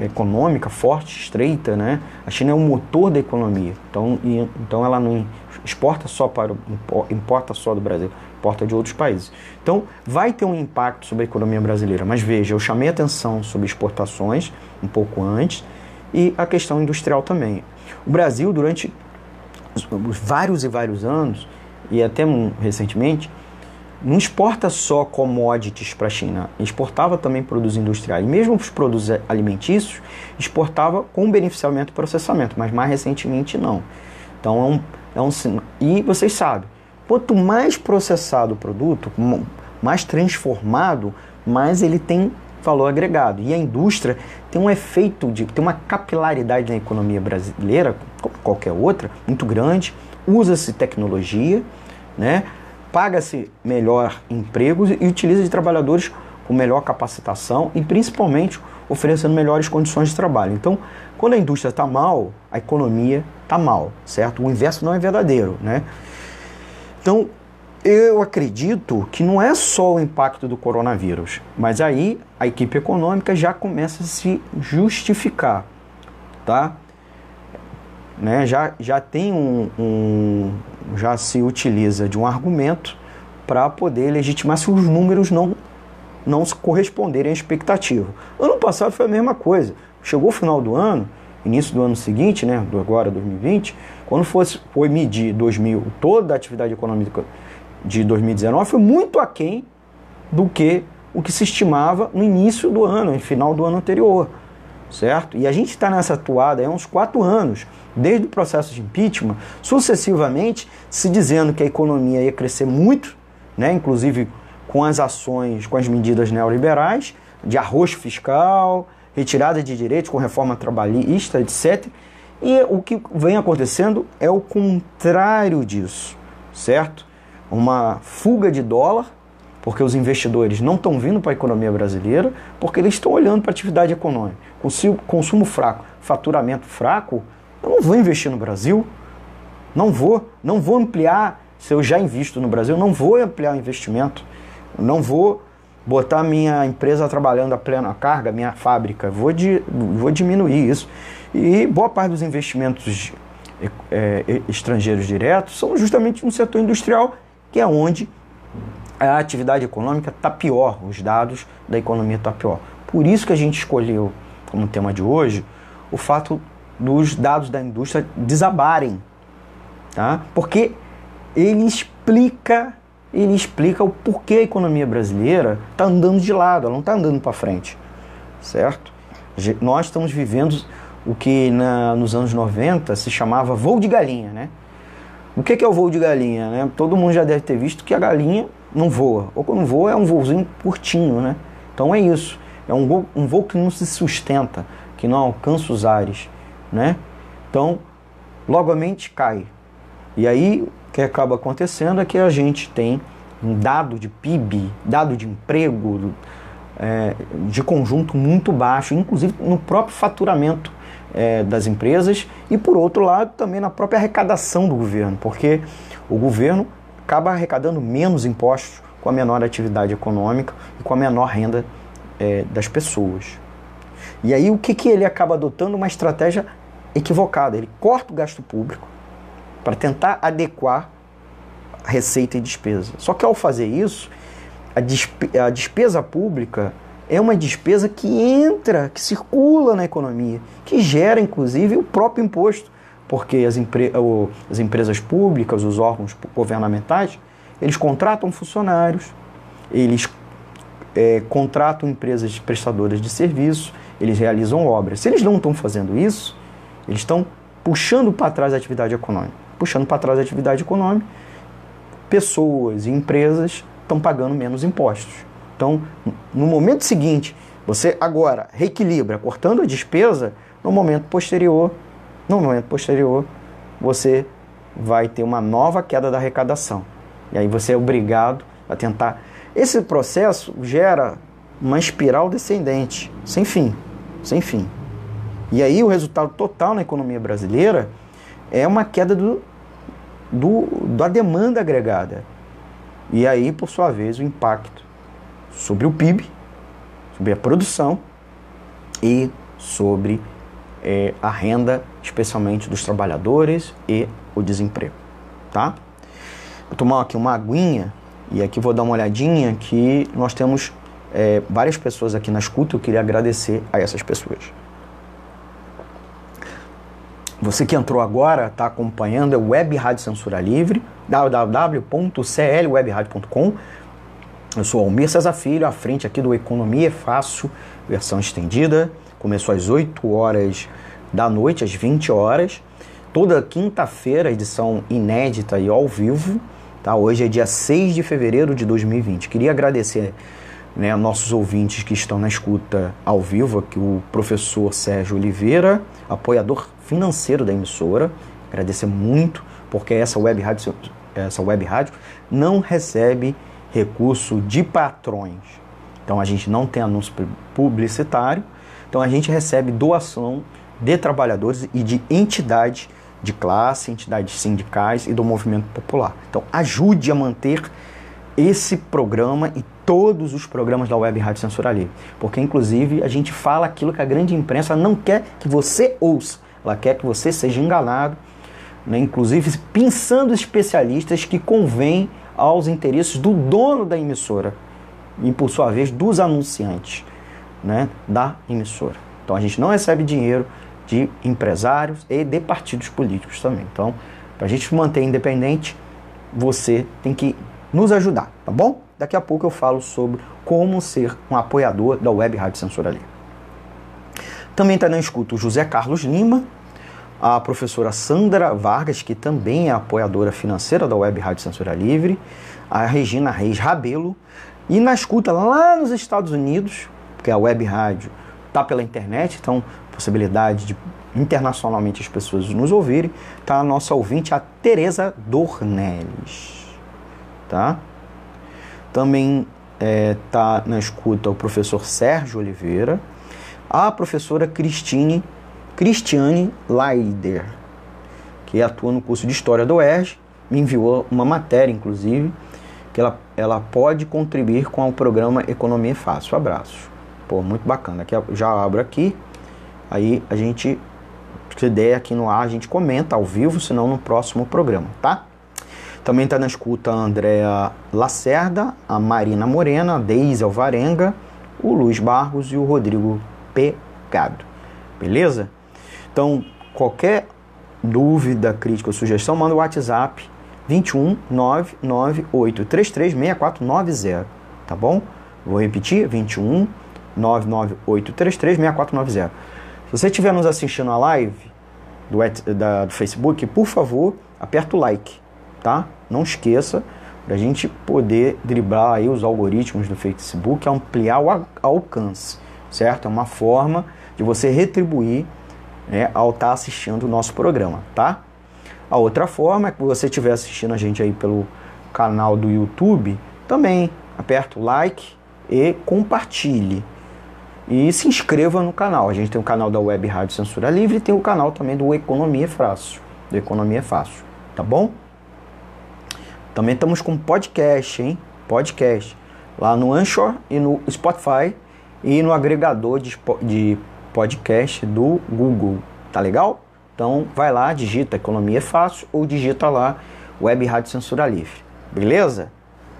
econômica forte, estreita, né? A China é o motor da economia. Então, e, então ela não exporta só para importa só do Brasil, importa de outros países. Então, vai ter um impacto sobre a economia brasileira. Mas veja, eu chamei atenção sobre exportações um pouco antes e a questão industrial também. O Brasil durante vários e vários anos e até recentemente não exporta só commodities para a China, exportava também produtos industriais. Mesmo os produtos alimentícios, exportava com beneficiamento e processamento, mas mais recentemente não. Então é um, é um E vocês sabem, quanto mais processado o produto, mais transformado, mais ele tem valor agregado. E a indústria tem um efeito, de, tem uma capilaridade na economia brasileira, como qualquer outra, muito grande. Usa-se tecnologia, né? Paga-se melhor empregos e utiliza de trabalhadores com melhor capacitação e principalmente oferecendo melhores condições de trabalho. Então, quando a indústria está mal, a economia está mal, certo? O inverso não é verdadeiro, né? Então, eu acredito que não é só o impacto do coronavírus, mas aí a equipe econômica já começa a se justificar, tá? Né? Já, já tem um, um, já se utiliza de um argumento para poder legitimar se os números não, não corresponderem à expectativa. Ano passado foi a mesma coisa. Chegou o final do ano, início do ano seguinte, né, do agora 2020, quando fosse, foi medir 2000, toda a atividade econômica de 2019 foi muito aquém do que o que se estimava no início do ano, no final do ano anterior, certo? E a gente está nessa atuada há uns quatro anos desde o processo de impeachment, sucessivamente se dizendo que a economia ia crescer muito, né, inclusive com as ações, com as medidas neoliberais, de arroz fiscal, retirada de direitos com reforma trabalhista, etc. E o que vem acontecendo é o contrário disso, certo? Uma fuga de dólar, porque os investidores não estão vindo para a economia brasileira, porque eles estão olhando para a atividade econômica. Consumo fraco, faturamento fraco, eu não vou investir no Brasil, não vou, não vou ampliar, se eu já invisto no Brasil, não vou ampliar o investimento, não vou botar minha empresa trabalhando a plena carga, minha fábrica, vou, di, vou diminuir isso. E boa parte dos investimentos é, estrangeiros diretos são justamente no setor industrial, que é onde a atividade econômica está pior, os dados da economia estão tá pior. Por isso que a gente escolheu como tema de hoje o fato dos dados da indústria desabarem, tá? Porque ele explica, ele explica o porquê a economia brasileira está andando de lado, ela não está andando para frente, certo? Nós estamos vivendo o que na, nos anos 90 se chamava voo de galinha, né? O que, que é o voo de galinha? Né? Todo mundo já deve ter visto que a galinha não voa. Ou quando voa é um voozinho curtinho, né? Então é isso. É um voo, um voo que não se sustenta, que não alcança os ares, né? Então, logo a mente cai. E aí, o que acaba acontecendo é que a gente tem um dado de PIB, dado de emprego, é, de conjunto muito baixo, inclusive no próprio faturamento é, das empresas e, por outro lado, também na própria arrecadação do governo, porque o governo acaba arrecadando menos impostos com a menor atividade econômica e com a menor renda é, das pessoas. E aí o que, que ele acaba adotando? Uma estratégia equivocada. Ele corta o gasto público para tentar adequar receita e despesa. Só que ao fazer isso, a, despe a despesa pública é uma despesa que entra, que circula na economia, que gera inclusive o próprio imposto, porque as, empre as empresas públicas, os órgãos governamentais, eles contratam funcionários, eles é, contratam empresas prestadoras de serviço, eles realizam obras. Se eles não estão fazendo isso, eles estão puxando para trás a atividade econômica. Puxando para trás a atividade econômica, pessoas e empresas estão pagando menos impostos. Então, no momento seguinte, você agora reequilibra, cortando a despesa, no momento posterior, no momento posterior, você vai ter uma nova queda da arrecadação. E aí você é obrigado a tentar. Esse processo gera uma espiral descendente, sem fim, sem fim. E aí o resultado total na economia brasileira é uma queda do, do, da demanda agregada. E aí, por sua vez, o impacto sobre o PIB, sobre a produção e sobre é, a renda, especialmente dos trabalhadores e o desemprego, tá? Vou tomar aqui uma aguinha e aqui vou dar uma olhadinha que nós temos é, várias pessoas aqui na escuta. Eu queria agradecer a essas pessoas. Você que entrou agora, está acompanhando, é Web Rádio Censura Livre, www.clwebradio.com. Eu sou Almir César Filho, à frente aqui do Economia é Fácil, versão estendida. Começou às 8 horas da noite, às 20 horas. Toda quinta-feira, edição inédita e ao vivo. Tá? Hoje é dia 6 de fevereiro de 2020. Queria agradecer né, nossos ouvintes que estão na escuta ao vivo, aqui o professor Sérgio Oliveira, apoiador financeiro da emissora. Agradecer muito, porque essa web rádio, essa web rádio não recebe recurso de patrões. Então a gente não tem anúncio publicitário, então a gente recebe doação de trabalhadores e de entidades de classe, entidades sindicais e do movimento popular. Então ajude a manter esse programa e todos os programas da Web Rádio Censura Livre, porque inclusive a gente fala aquilo que a grande imprensa não quer que você ouça, ela quer que você seja enganado, né? inclusive pensando especialistas que convém aos interesses do dono da emissora e, por sua vez, dos anunciantes né, da emissora. Então a gente não recebe dinheiro de empresários e de partidos políticos também. Então, para a gente manter independente, você tem que nos ajudar, tá bom? Daqui a pouco eu falo sobre como ser um apoiador da Web Rádio Censura Livre. Também está na escuta o José Carlos Lima, a professora Sandra Vargas, que também é apoiadora financeira da Web Rádio Censura Livre, a Regina Reis Rabelo, e na escuta lá nos Estados Unidos, porque a Web Rádio tá pela internet, então possibilidade de internacionalmente as pessoas nos ouvirem, tá a nossa ouvinte, a Tereza Dornelles, tá? Também é, tá na escuta o professor Sérgio Oliveira, a professora Cristine, Cristiane Leider, que atua no curso de História do UERJ, me enviou uma matéria, inclusive, que ela, ela pode contribuir com o programa Economia Fácil. Abraço. Pô, muito bacana. Aqui, já abro aqui, aí a gente, se der aqui no ar, a gente comenta ao vivo, senão no próximo programa, tá? Também está na escuta a Andréa Lacerda, a Marina Morena, a Deise Alvarenga, o Luiz Barros e o Rodrigo Pegado. Beleza? Então, qualquer dúvida, crítica ou sugestão, manda o WhatsApp 21 99833 6490, tá bom? Vou repetir, 21 99833 6490. Se você estiver nos assistindo a live do, da, do Facebook, por favor, aperta o like, tá? Não esqueça, para a gente poder driblar aí os algoritmos do Facebook, ampliar o alcance, certo? É uma forma de você retribuir né, ao estar tá assistindo o nosso programa, tá? A outra forma é que você estiver assistindo a gente aí pelo canal do YouTube, também aperta o like e compartilhe. E se inscreva no canal. A gente tem o canal da Web Rádio Censura Livre e tem o canal também do Economia Fácil. Do Economia Fácil, tá bom? Também estamos com podcast, hein? Podcast. Lá no Anchor e no Spotify e no agregador de, de podcast do Google. Tá legal? Então vai lá, digita Economia Fácil ou digita lá Web Rádio Censura Livre. Beleza?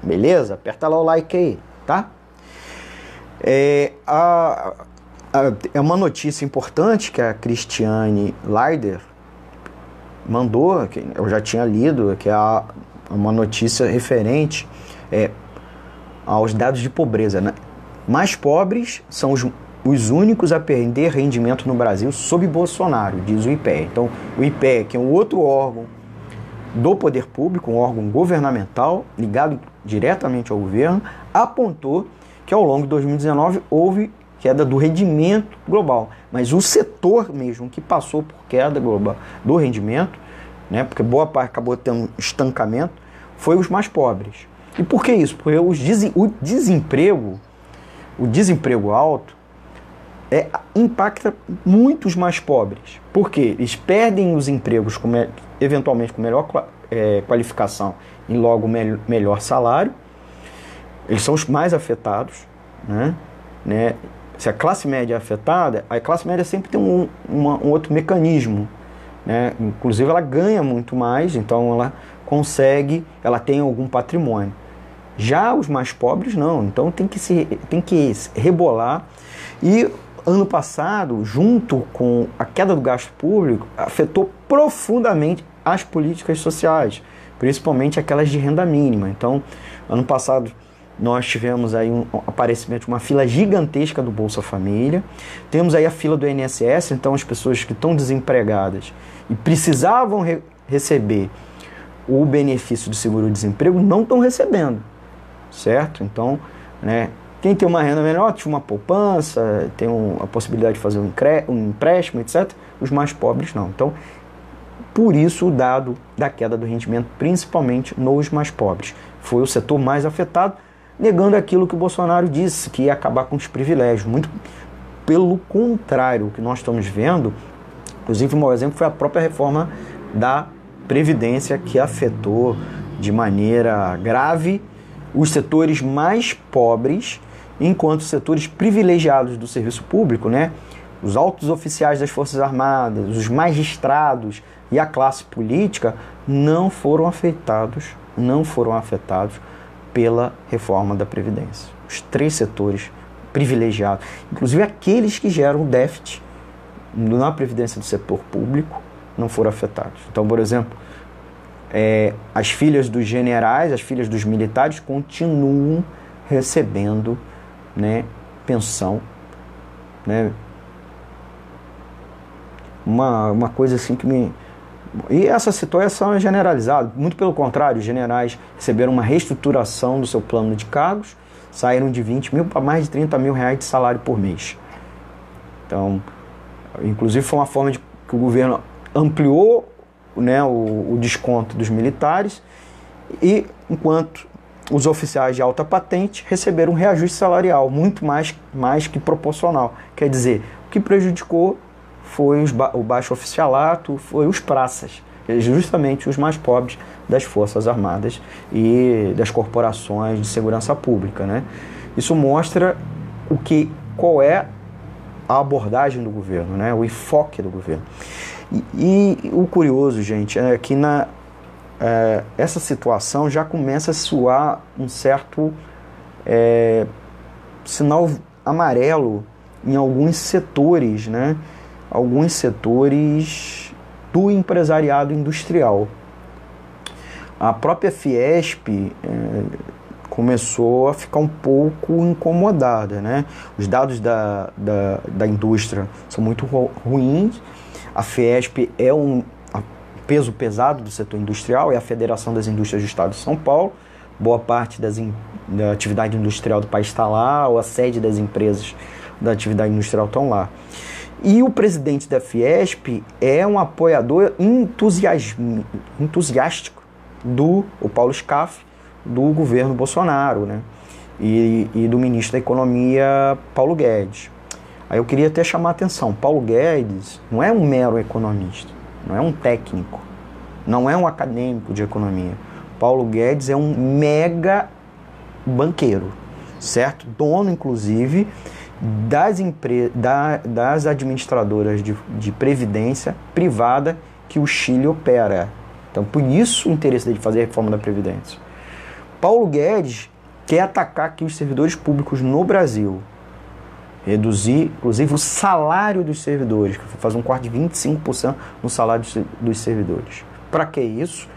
Beleza? Aperta lá o like aí, tá? É, a, a, é uma notícia importante que a Cristiane Leider mandou, que eu já tinha lido, que é a, uma notícia referente é, aos dados de pobreza. Né? Mais pobres são os os únicos a perder rendimento no Brasil sob Bolsonaro, diz o IPE. Então, o IPE, que é um outro órgão do poder público, um órgão governamental ligado diretamente ao governo, apontou que ao longo de 2019 houve queda do rendimento global, mas o setor mesmo que passou por queda global do rendimento, né, porque boa parte acabou tendo estancamento, foi os mais pobres. E por que isso? Porque o desemprego, o desemprego alto, é, impacta muitos mais pobres. porque Eles perdem os empregos com, eventualmente com melhor é, qualificação e logo me melhor salário. Eles são os mais afetados. Né? Né? Se a classe média é afetada, a classe média sempre tem um, uma, um outro mecanismo. Né? Inclusive ela ganha muito mais, então ela consegue, ela tem algum patrimônio. Já os mais pobres não, então tem que se tem que rebolar e ano passado, junto com a queda do gasto público, afetou profundamente as políticas sociais, principalmente aquelas de renda mínima. Então, ano passado nós tivemos aí um aparecimento de uma fila gigantesca do Bolsa Família. Temos aí a fila do INSS, então as pessoas que estão desempregadas e precisavam re receber o benefício do seguro-desemprego não estão recebendo, certo? Então, né, quem tem uma renda menor tinha uma poupança, tem um, a possibilidade de fazer um, um empréstimo, etc. Os mais pobres não. Então, por isso o dado da queda do rendimento, principalmente nos mais pobres. Foi o setor mais afetado, negando aquilo que o Bolsonaro disse, que ia acabar com os privilégios. Muito pelo contrário, o que nós estamos vendo, inclusive um mau exemplo foi a própria reforma da Previdência, que afetou de maneira grave os setores mais pobres enquanto setores privilegiados do serviço público, né, os altos oficiais das Forças Armadas, os magistrados e a classe política não foram afetados, não foram afetados pela reforma da previdência. Os três setores privilegiados, inclusive aqueles que geram déficit na previdência do setor público, não foram afetados. Então, por exemplo, é, as filhas dos generais, as filhas dos militares continuam recebendo né, pensão, né, uma, uma coisa assim que me... E essa situação é generalizada, muito pelo contrário, os generais receberam uma reestruturação do seu plano de cargos, saíram de 20 mil para mais de 30 mil reais de salário por mês. Então, inclusive foi uma forma de que o governo ampliou né, o, o desconto dos militares e enquanto os oficiais de alta patente receberam um reajuste salarial muito mais, mais que proporcional. Quer dizer, o que prejudicou foi ba o baixo oficialato, foi os praças, justamente os mais pobres das Forças Armadas e das corporações de segurança pública. Né? Isso mostra o que, qual é a abordagem do governo, né? o enfoque do governo. E, e o curioso, gente, é que na, é, essa situação já começa a soar um certo é, sinal amarelo em alguns setores, né? Alguns setores do empresariado industrial. A própria Fiesp é, começou a ficar um pouco incomodada. Né? Os dados da, da, da indústria são muito ruins. A Fiesp é um peso pesado do setor industrial, é a Federação das Indústrias do Estado de São Paulo. Boa parte das in, da atividade industrial do país está lá, ou a sede das empresas da atividade industrial estão lá. E o presidente da Fiesp é um apoiador entusiástico do o Paulo Scaff, do governo Bolsonaro, né? E, e, do ministro da Economia, Paulo Guedes. Aí eu queria até chamar a atenção: Paulo Guedes não é um mero economista não é um técnico, não é um acadêmico de economia. Paulo Guedes é um mega banqueiro, certo? Dono, inclusive, das, empre... da, das administradoras de, de previdência privada que o Chile opera. Então, por isso o interesse de fazer a reforma da Previdência. Paulo Guedes quer atacar aqui os servidores públicos no Brasil reduzir, inclusive, o salário dos servidores, fazer um corte de 25% no salário dos servidores. Para que isso?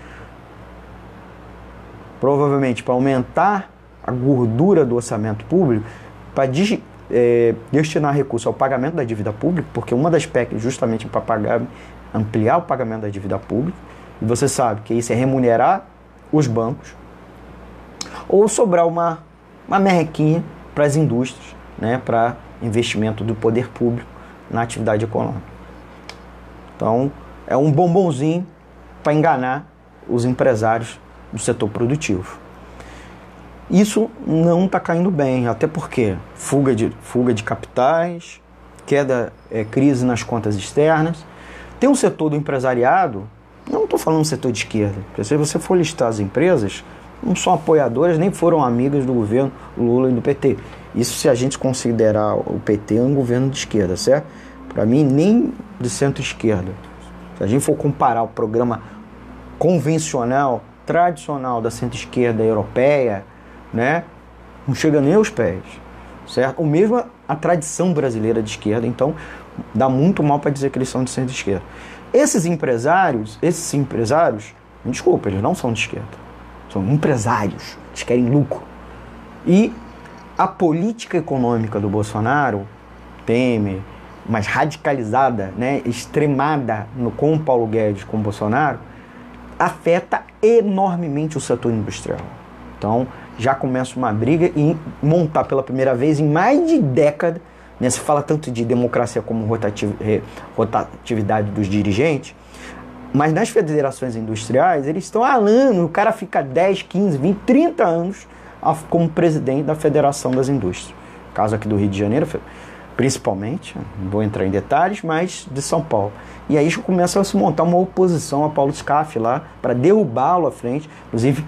Provavelmente para aumentar a gordura do orçamento público, para é, destinar recursos ao pagamento da dívida pública, porque uma das PECs justamente para pagar, ampliar o pagamento da dívida pública, e você sabe que isso é remunerar os bancos, ou sobrar uma, uma merrequinha para as indústrias, né, para investimento do poder público na atividade econômica. Então, é um bombonzinho para enganar os empresários do setor produtivo. Isso não está caindo bem, até porque fuga de, fuga de capitais, queda, é, crise nas contas externas. Tem um setor do empresariado, não estou falando setor de esquerda, porque se você for listar as empresas, não são apoiadoras nem foram amigas do governo Lula e do PT. Isso se a gente considerar o PT um governo de esquerda, certo? Para mim, nem de centro-esquerda. Se a gente for comparar o programa convencional, tradicional da centro-esquerda europeia, né, não chega nem aos pés, certo? Ou mesmo a tradição brasileira de esquerda, então dá muito mal para dizer que eles são de centro-esquerda. Esses empresários, esses empresários, desculpa, eles não são de esquerda, são empresários, eles querem lucro. E a política econômica do Bolsonaro, Temer, mais radicalizada, né, extremada no, com o Paulo Guedes, com Bolsonaro, afeta enormemente o setor industrial. Então, já começa uma briga e montar pela primeira vez em mais de década, né, se fala tanto de democracia como rotatividade dos dirigentes, mas nas federações industriais, eles estão anos, o cara fica 10, 15, 20, 30 anos como presidente da Federação das Indústrias. Caso aqui do Rio de Janeiro, principalmente, não vou entrar em detalhes, mas de São Paulo. E aí começa a se montar uma oposição a Paulo Scaff lá para derrubá-lo à frente, inclusive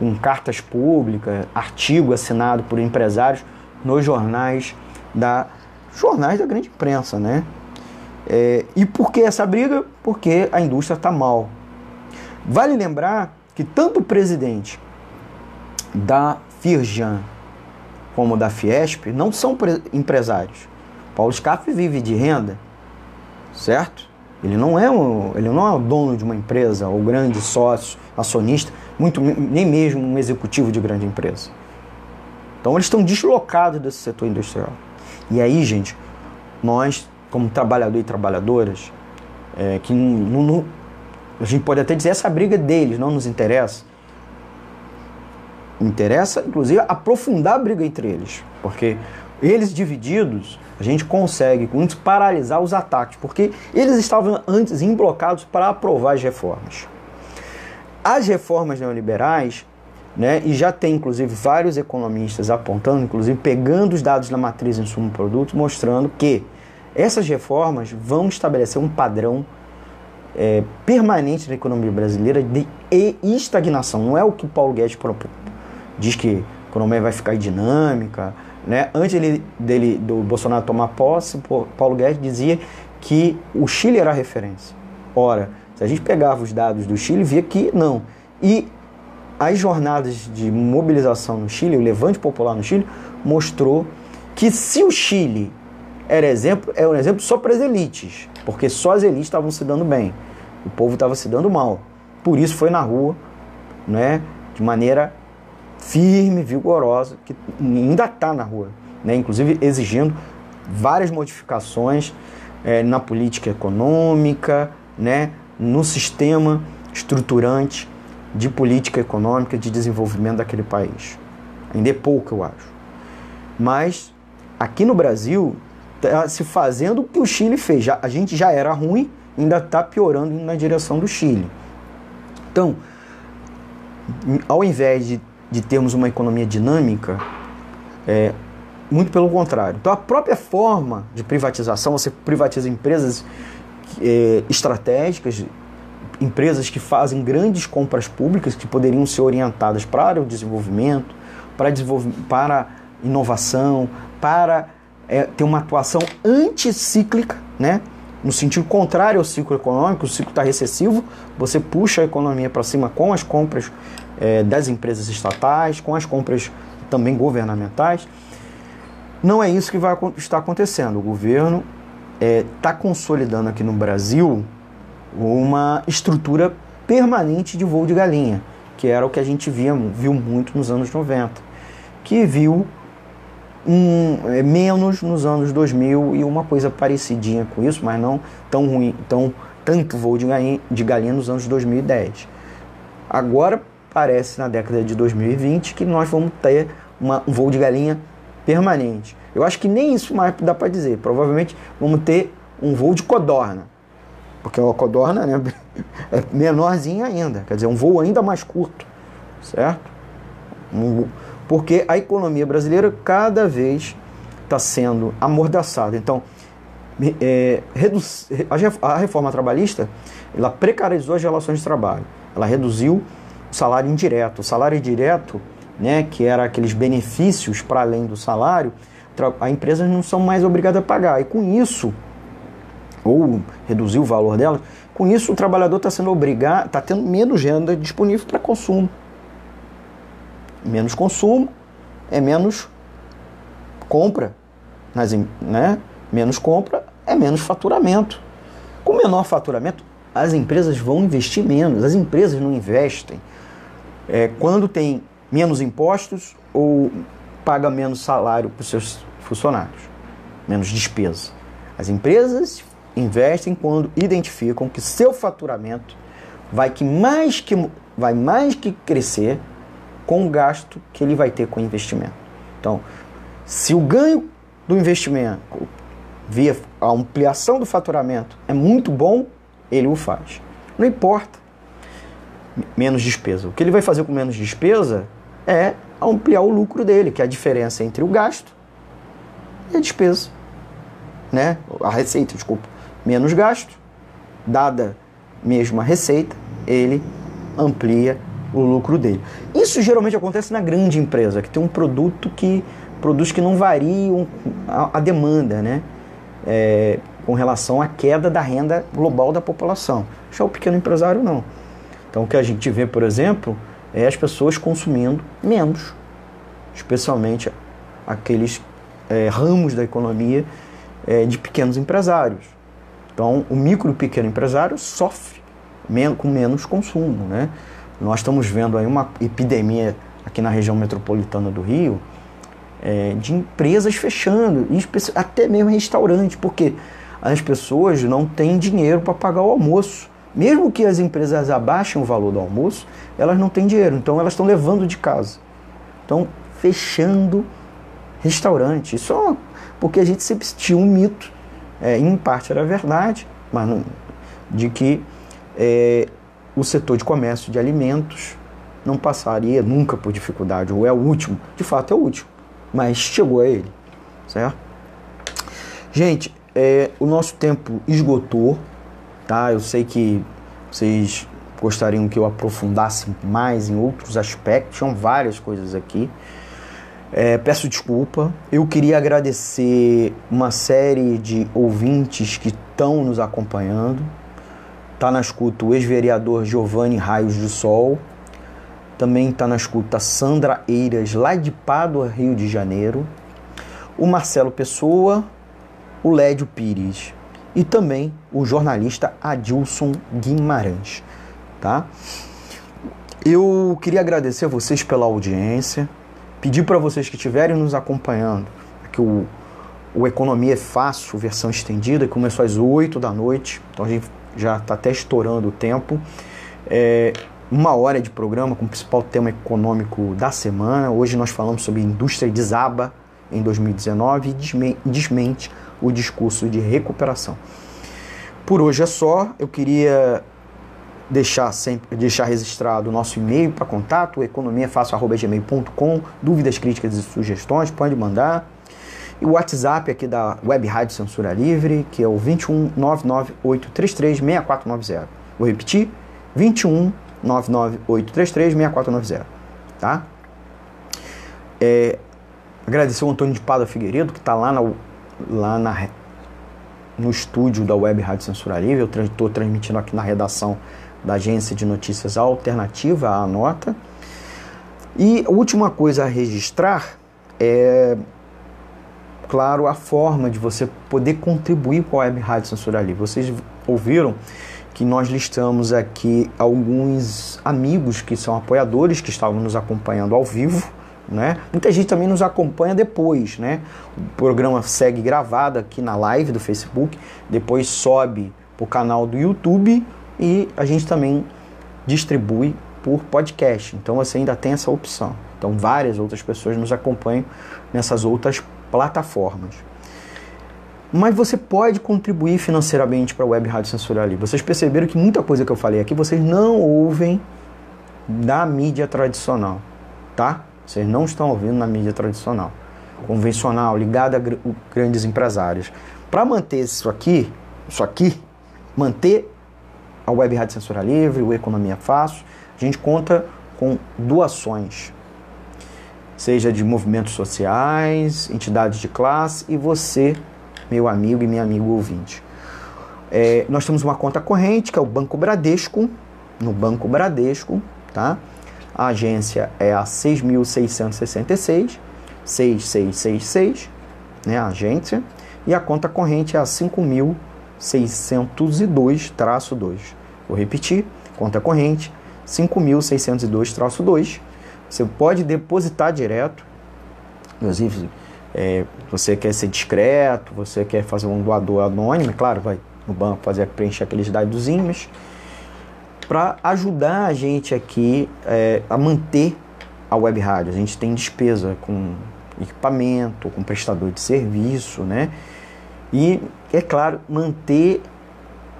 com cartas públicas, artigo assinado por empresários nos jornais da jornais da grande imprensa, né? É, e por que essa briga? Porque a indústria está mal. Vale lembrar que tanto o presidente da Firjan como da Fiesp não são empresários. Paulo Scaff vive de renda, certo? Ele não é um, ele não é o dono de uma empresa ou grande sócio, acionista, muito nem mesmo um executivo de grande empresa. Então eles estão deslocados desse setor industrial. E aí, gente, nós como trabalhador e trabalhadoras, é, que não, a gente pode até dizer essa briga deles não nos interessa, interessa, inclusive, aprofundar a briga entre eles. Porque eles divididos, a gente consegue isso paralisar os ataques, porque eles estavam antes emblocados para aprovar as reformas. As reformas neoliberais, né, e já tem inclusive vários economistas apontando, inclusive pegando os dados da matriz insumo-produto, mostrando que essas reformas vão estabelecer um padrão é, permanente na economia brasileira de estagnação. Não é o que Paulo Guedes diz que a economia vai ficar dinâmica. Né? Antes dele, dele, do Bolsonaro tomar posse, Paulo Guedes dizia que o Chile era a referência. Ora, se a gente pegava os dados do Chile, via que não. E as jornadas de mobilização no Chile, o levante popular no Chile, mostrou que se o Chile era exemplo, é um exemplo só para as elites, porque só as elites estavam se dando bem, o povo estava se dando mal. Por isso foi na rua, né, de maneira firme, vigorosa, que ainda está na rua, né, inclusive exigindo várias modificações é, na política econômica, né, no sistema estruturante de política econômica de desenvolvimento daquele país. Ainda é pouco, eu acho. Mas aqui no Brasil está se fazendo o que o Chile fez. Já, a gente já era ruim, ainda está piorando na direção do Chile. Então, ao invés de, de termos uma economia dinâmica, é, muito pelo contrário. Então, a própria forma de privatização, você privatiza empresas é, estratégicas, empresas que fazem grandes compras públicas que poderiam ser orientadas para o desenvolvimento, para, desenvolv para inovação, para é, ter uma atuação anticíclica, né? no sentido contrário ao ciclo econômico, o ciclo está recessivo, você puxa a economia para cima com as compras é, das empresas estatais, com as compras também governamentais. Não é isso que vai estar acontecendo. O governo está é, tá consolidando aqui no Brasil uma estrutura permanente de voo de galinha, que era o que a gente via, viu muito nos anos 90, que viu um, é, menos nos anos 2000 e uma coisa parecidinha com isso, mas não tão ruim, tão tanto voo de galinha, de galinha nos anos 2010. Agora parece na década de 2020 que nós vamos ter uma, um voo de galinha permanente. Eu acho que nem isso mais dá para dizer. Provavelmente vamos ter um voo de codorna. Porque a codorna né, é menorzinha ainda, quer dizer, um voo ainda mais curto, certo? Porque a economia brasileira cada vez está sendo amordaçada. Então, é, a reforma trabalhista ela precarizou as relações de trabalho, ela reduziu salário indireto. O salário direto, né, que era aqueles benefícios para além do salário, as empresas não são mais obrigadas a pagar. E com isso, ou reduzir o valor dela, com isso o trabalhador está sendo obrigado, está tendo menos renda disponível para consumo. Menos consumo é menos compra, nas, né? Menos compra é menos faturamento. Com menor faturamento, as empresas vão investir menos. As empresas não investem é, quando tem menos impostos ou paga menos salário para os seus funcionários, menos despesa. As empresas investem quando identificam que seu faturamento vai que mais que vai mais que crescer com o gasto que ele vai ter com o investimento. Então, se o ganho do investimento via a ampliação do faturamento é muito bom, ele o faz. Não importa menos despesa. O que ele vai fazer com menos despesa é ampliar o lucro dele, que é a diferença entre o gasto e a despesa. Né? A receita, desculpa menos gasto, dada mesma receita, ele amplia o lucro dele. Isso geralmente acontece na grande empresa, que tem um produto que produz que não varia a, a demanda, né? É, com relação à queda da renda global da população. Já o pequeno empresário não. Então o que a gente vê, por exemplo, é as pessoas consumindo menos, especialmente aqueles é, ramos da economia é, de pequenos empresários. Então, o micro e pequeno empresário sofre com menos consumo. Né? Nós estamos vendo aí uma epidemia aqui na região metropolitana do Rio é, de empresas fechando, até mesmo restaurante, porque as pessoas não têm dinheiro para pagar o almoço. Mesmo que as empresas abaixem o valor do almoço, elas não têm dinheiro, então elas estão levando de casa. Então, fechando restaurante. Isso é porque a gente sempre tinha um mito, é, em parte era verdade, mas não, de que é, o setor de comércio de alimentos não passaria nunca por dificuldade, ou é o último. De fato é o último, mas chegou a ele, certo? Gente, é, o nosso tempo esgotou, tá? Eu sei que vocês gostariam que eu aprofundasse mais em outros aspectos, são várias coisas aqui. É, peço desculpa. Eu queria agradecer uma série de ouvintes que estão nos acompanhando. Está na escuta o ex-vereador Giovanni Raios do Sol. Também está na escuta Sandra Eiras, lá de Pádua, Rio de Janeiro. O Marcelo Pessoa, o Lédio Pires. E também o jornalista Adilson Guimarães. Tá? Eu queria agradecer a vocês pela audiência pedir para vocês que estiverem nos acompanhando que o, o Economia é Fácil, versão estendida, começou às 8 da noite, então a gente já está até estourando o tempo. É, uma hora de programa com o principal tema econômico da semana. Hoje nós falamos sobre indústria desaba em 2019 e desmente o discurso de recuperação. Por hoje é só. Eu queria deixar sempre deixar registrado o nosso e-mail para contato, economiafácil.gmail.com, dúvidas, críticas e sugestões, pode mandar. E o WhatsApp aqui da Web Rádio Censura Livre, que é o 21 99833 6490. Vou repetir, 21 99833 6490, tá? É, agradecer o Antônio de Pada Figueiredo, que está lá, na, lá na, no estúdio da Web Rádio Censura Livre. Eu estou transmitindo aqui na redação da agência de notícias alternativa à nota. E a última coisa a registrar é, claro, a forma de você poder contribuir com a Web Rádio Censura Livre. Vocês ouviram que nós listamos aqui alguns amigos que são apoiadores que estavam nos acompanhando ao vivo. Né? Muita gente também nos acompanha depois, né? O programa segue gravado aqui na live do Facebook, depois sobe para o canal do YouTube e a gente também distribui por podcast. Então você ainda tem essa opção. Então várias outras pessoas nos acompanham nessas outras plataformas. Mas você pode contribuir financeiramente para a Web Rádio Censura Livre. Vocês perceberam que muita coisa que eu falei aqui vocês não ouvem da mídia tradicional, tá? Vocês não estão ouvindo na mídia tradicional, convencional, ligada a grandes empresários. Para manter isso aqui, isso aqui, manter a Web Rádio Censura Livre, o Economia Fácil, a gente conta com doações, seja de movimentos sociais, entidades de classe e você, meu amigo e minha amigo ouvinte. É, nós temos uma conta corrente, que é o Banco Bradesco, no Banco Bradesco, tá? A agência é a 6.666, 6666, né, a agência, e a conta corrente é a 5.602-2. Vou repetir, conta corrente 5.602-2. Você pode depositar direto, inclusive é, você quer ser discreto, você quer fazer um doador anônimo, é claro, vai no banco fazer preencher aqueles dados para ajudar a gente aqui é, a manter a web rádio. A gente tem despesa com equipamento, com prestador de serviço, né? E, é claro, manter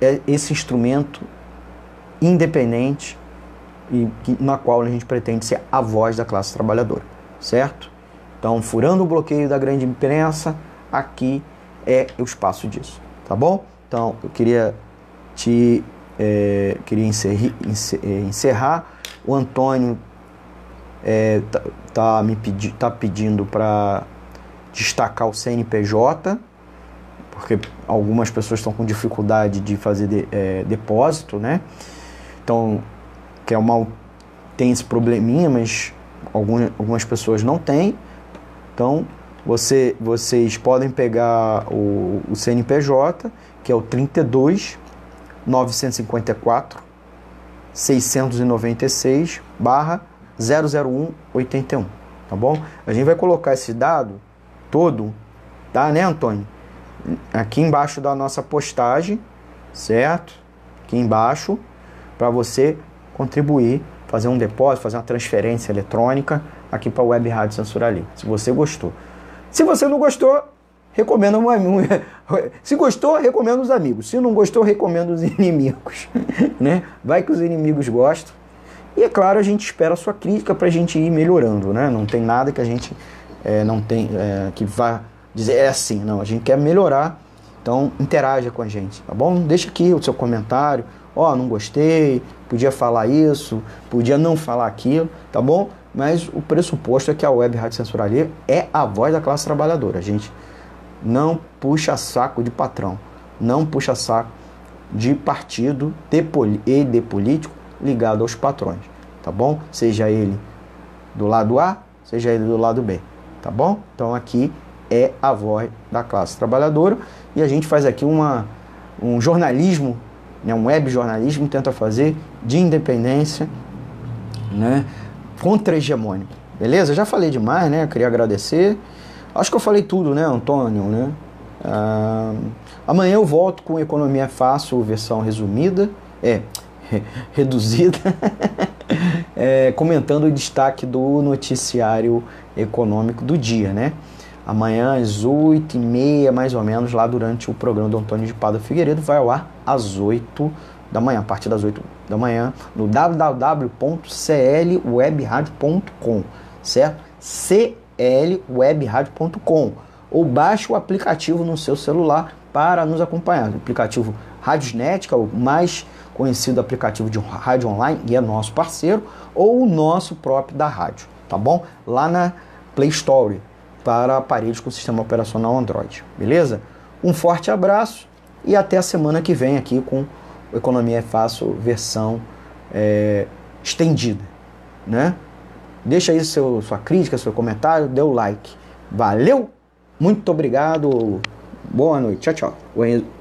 é, esse instrumento independente e na qual a gente pretende ser a voz da classe trabalhadora, certo? Então, furando o bloqueio da grande imprensa, aqui é o espaço disso, tá bom? Então, eu queria te é, queria encerri, é, encerrar. O Antônio é, tá, tá, me pedi, tá pedindo para destacar o CNPJ, porque algumas pessoas estão com dificuldade de fazer de, é, depósito, né? Então, que é uma tem esse probleminha, mas algumas, algumas pessoas não têm. Então, você, vocês podem pegar o, o CNPJ, que é o 32 954 696 barra 001 81, tá bom? A gente vai colocar esse dado todo, tá, né, Antônio? Aqui embaixo da nossa postagem, certo? Aqui embaixo para você contribuir, fazer um depósito, fazer uma transferência eletrônica aqui para a Web Rádio Censura Livre, se você gostou. Se você não gostou, recomenda um amigo. Se gostou, recomenda os amigos. Se não gostou, recomenda os inimigos. né? Vai que os inimigos gostam. E é claro, a gente espera a sua crítica para a gente ir melhorando. Né? Não tem nada que a gente é, não tem é, que vá dizer é assim. Não, a gente quer melhorar. Então interaja com a gente, tá bom? Deixa aqui o seu comentário. Ó, oh, não gostei, podia falar isso, podia não falar aquilo, tá bom? Mas o pressuposto é que a Web Rádio Censura Livre é a voz da classe trabalhadora. Gente não puxa saco de patrão, não puxa saco de partido de e de político ligado aos patrões, tá bom? Seja ele do lado A, seja ele do lado B, tá bom? Então aqui é a voz da classe trabalhadora e a gente faz aqui uma, um jornalismo, né, um web jornalismo, tenta fazer de independência, né, contra-hegemônico, beleza? Já falei demais, né? Queria agradecer. Acho que eu falei tudo, né, Antônio, né? Ah, amanhã eu volto com Economia Fácil, versão resumida, é, reduzida, é, comentando o destaque do noticiário econômico do dia, né? Amanhã às 8 e meia, mais ou menos, lá durante o programa do Antônio de Pada Figueiredo, vai ao ar às 8 da manhã, a partir das 8 da manhã, no www.clwebradio.com, certo? clwebradio.com ou baixe o aplicativo no seu celular para nos acompanhar. O aplicativo Radiosnet, que é o mais conhecido aplicativo de rádio online e é nosso parceiro, ou o nosso próprio da rádio, tá bom? Lá na Play Store para aparelhos com sistema operacional Android, beleza? Um forte abraço e até a semana que vem aqui com Economia é Fácil versão é, estendida, né? Deixa aí seu, sua crítica, seu comentário, dê o like. Valeu! Muito obrigado. Boa noite. Tchau, tchau.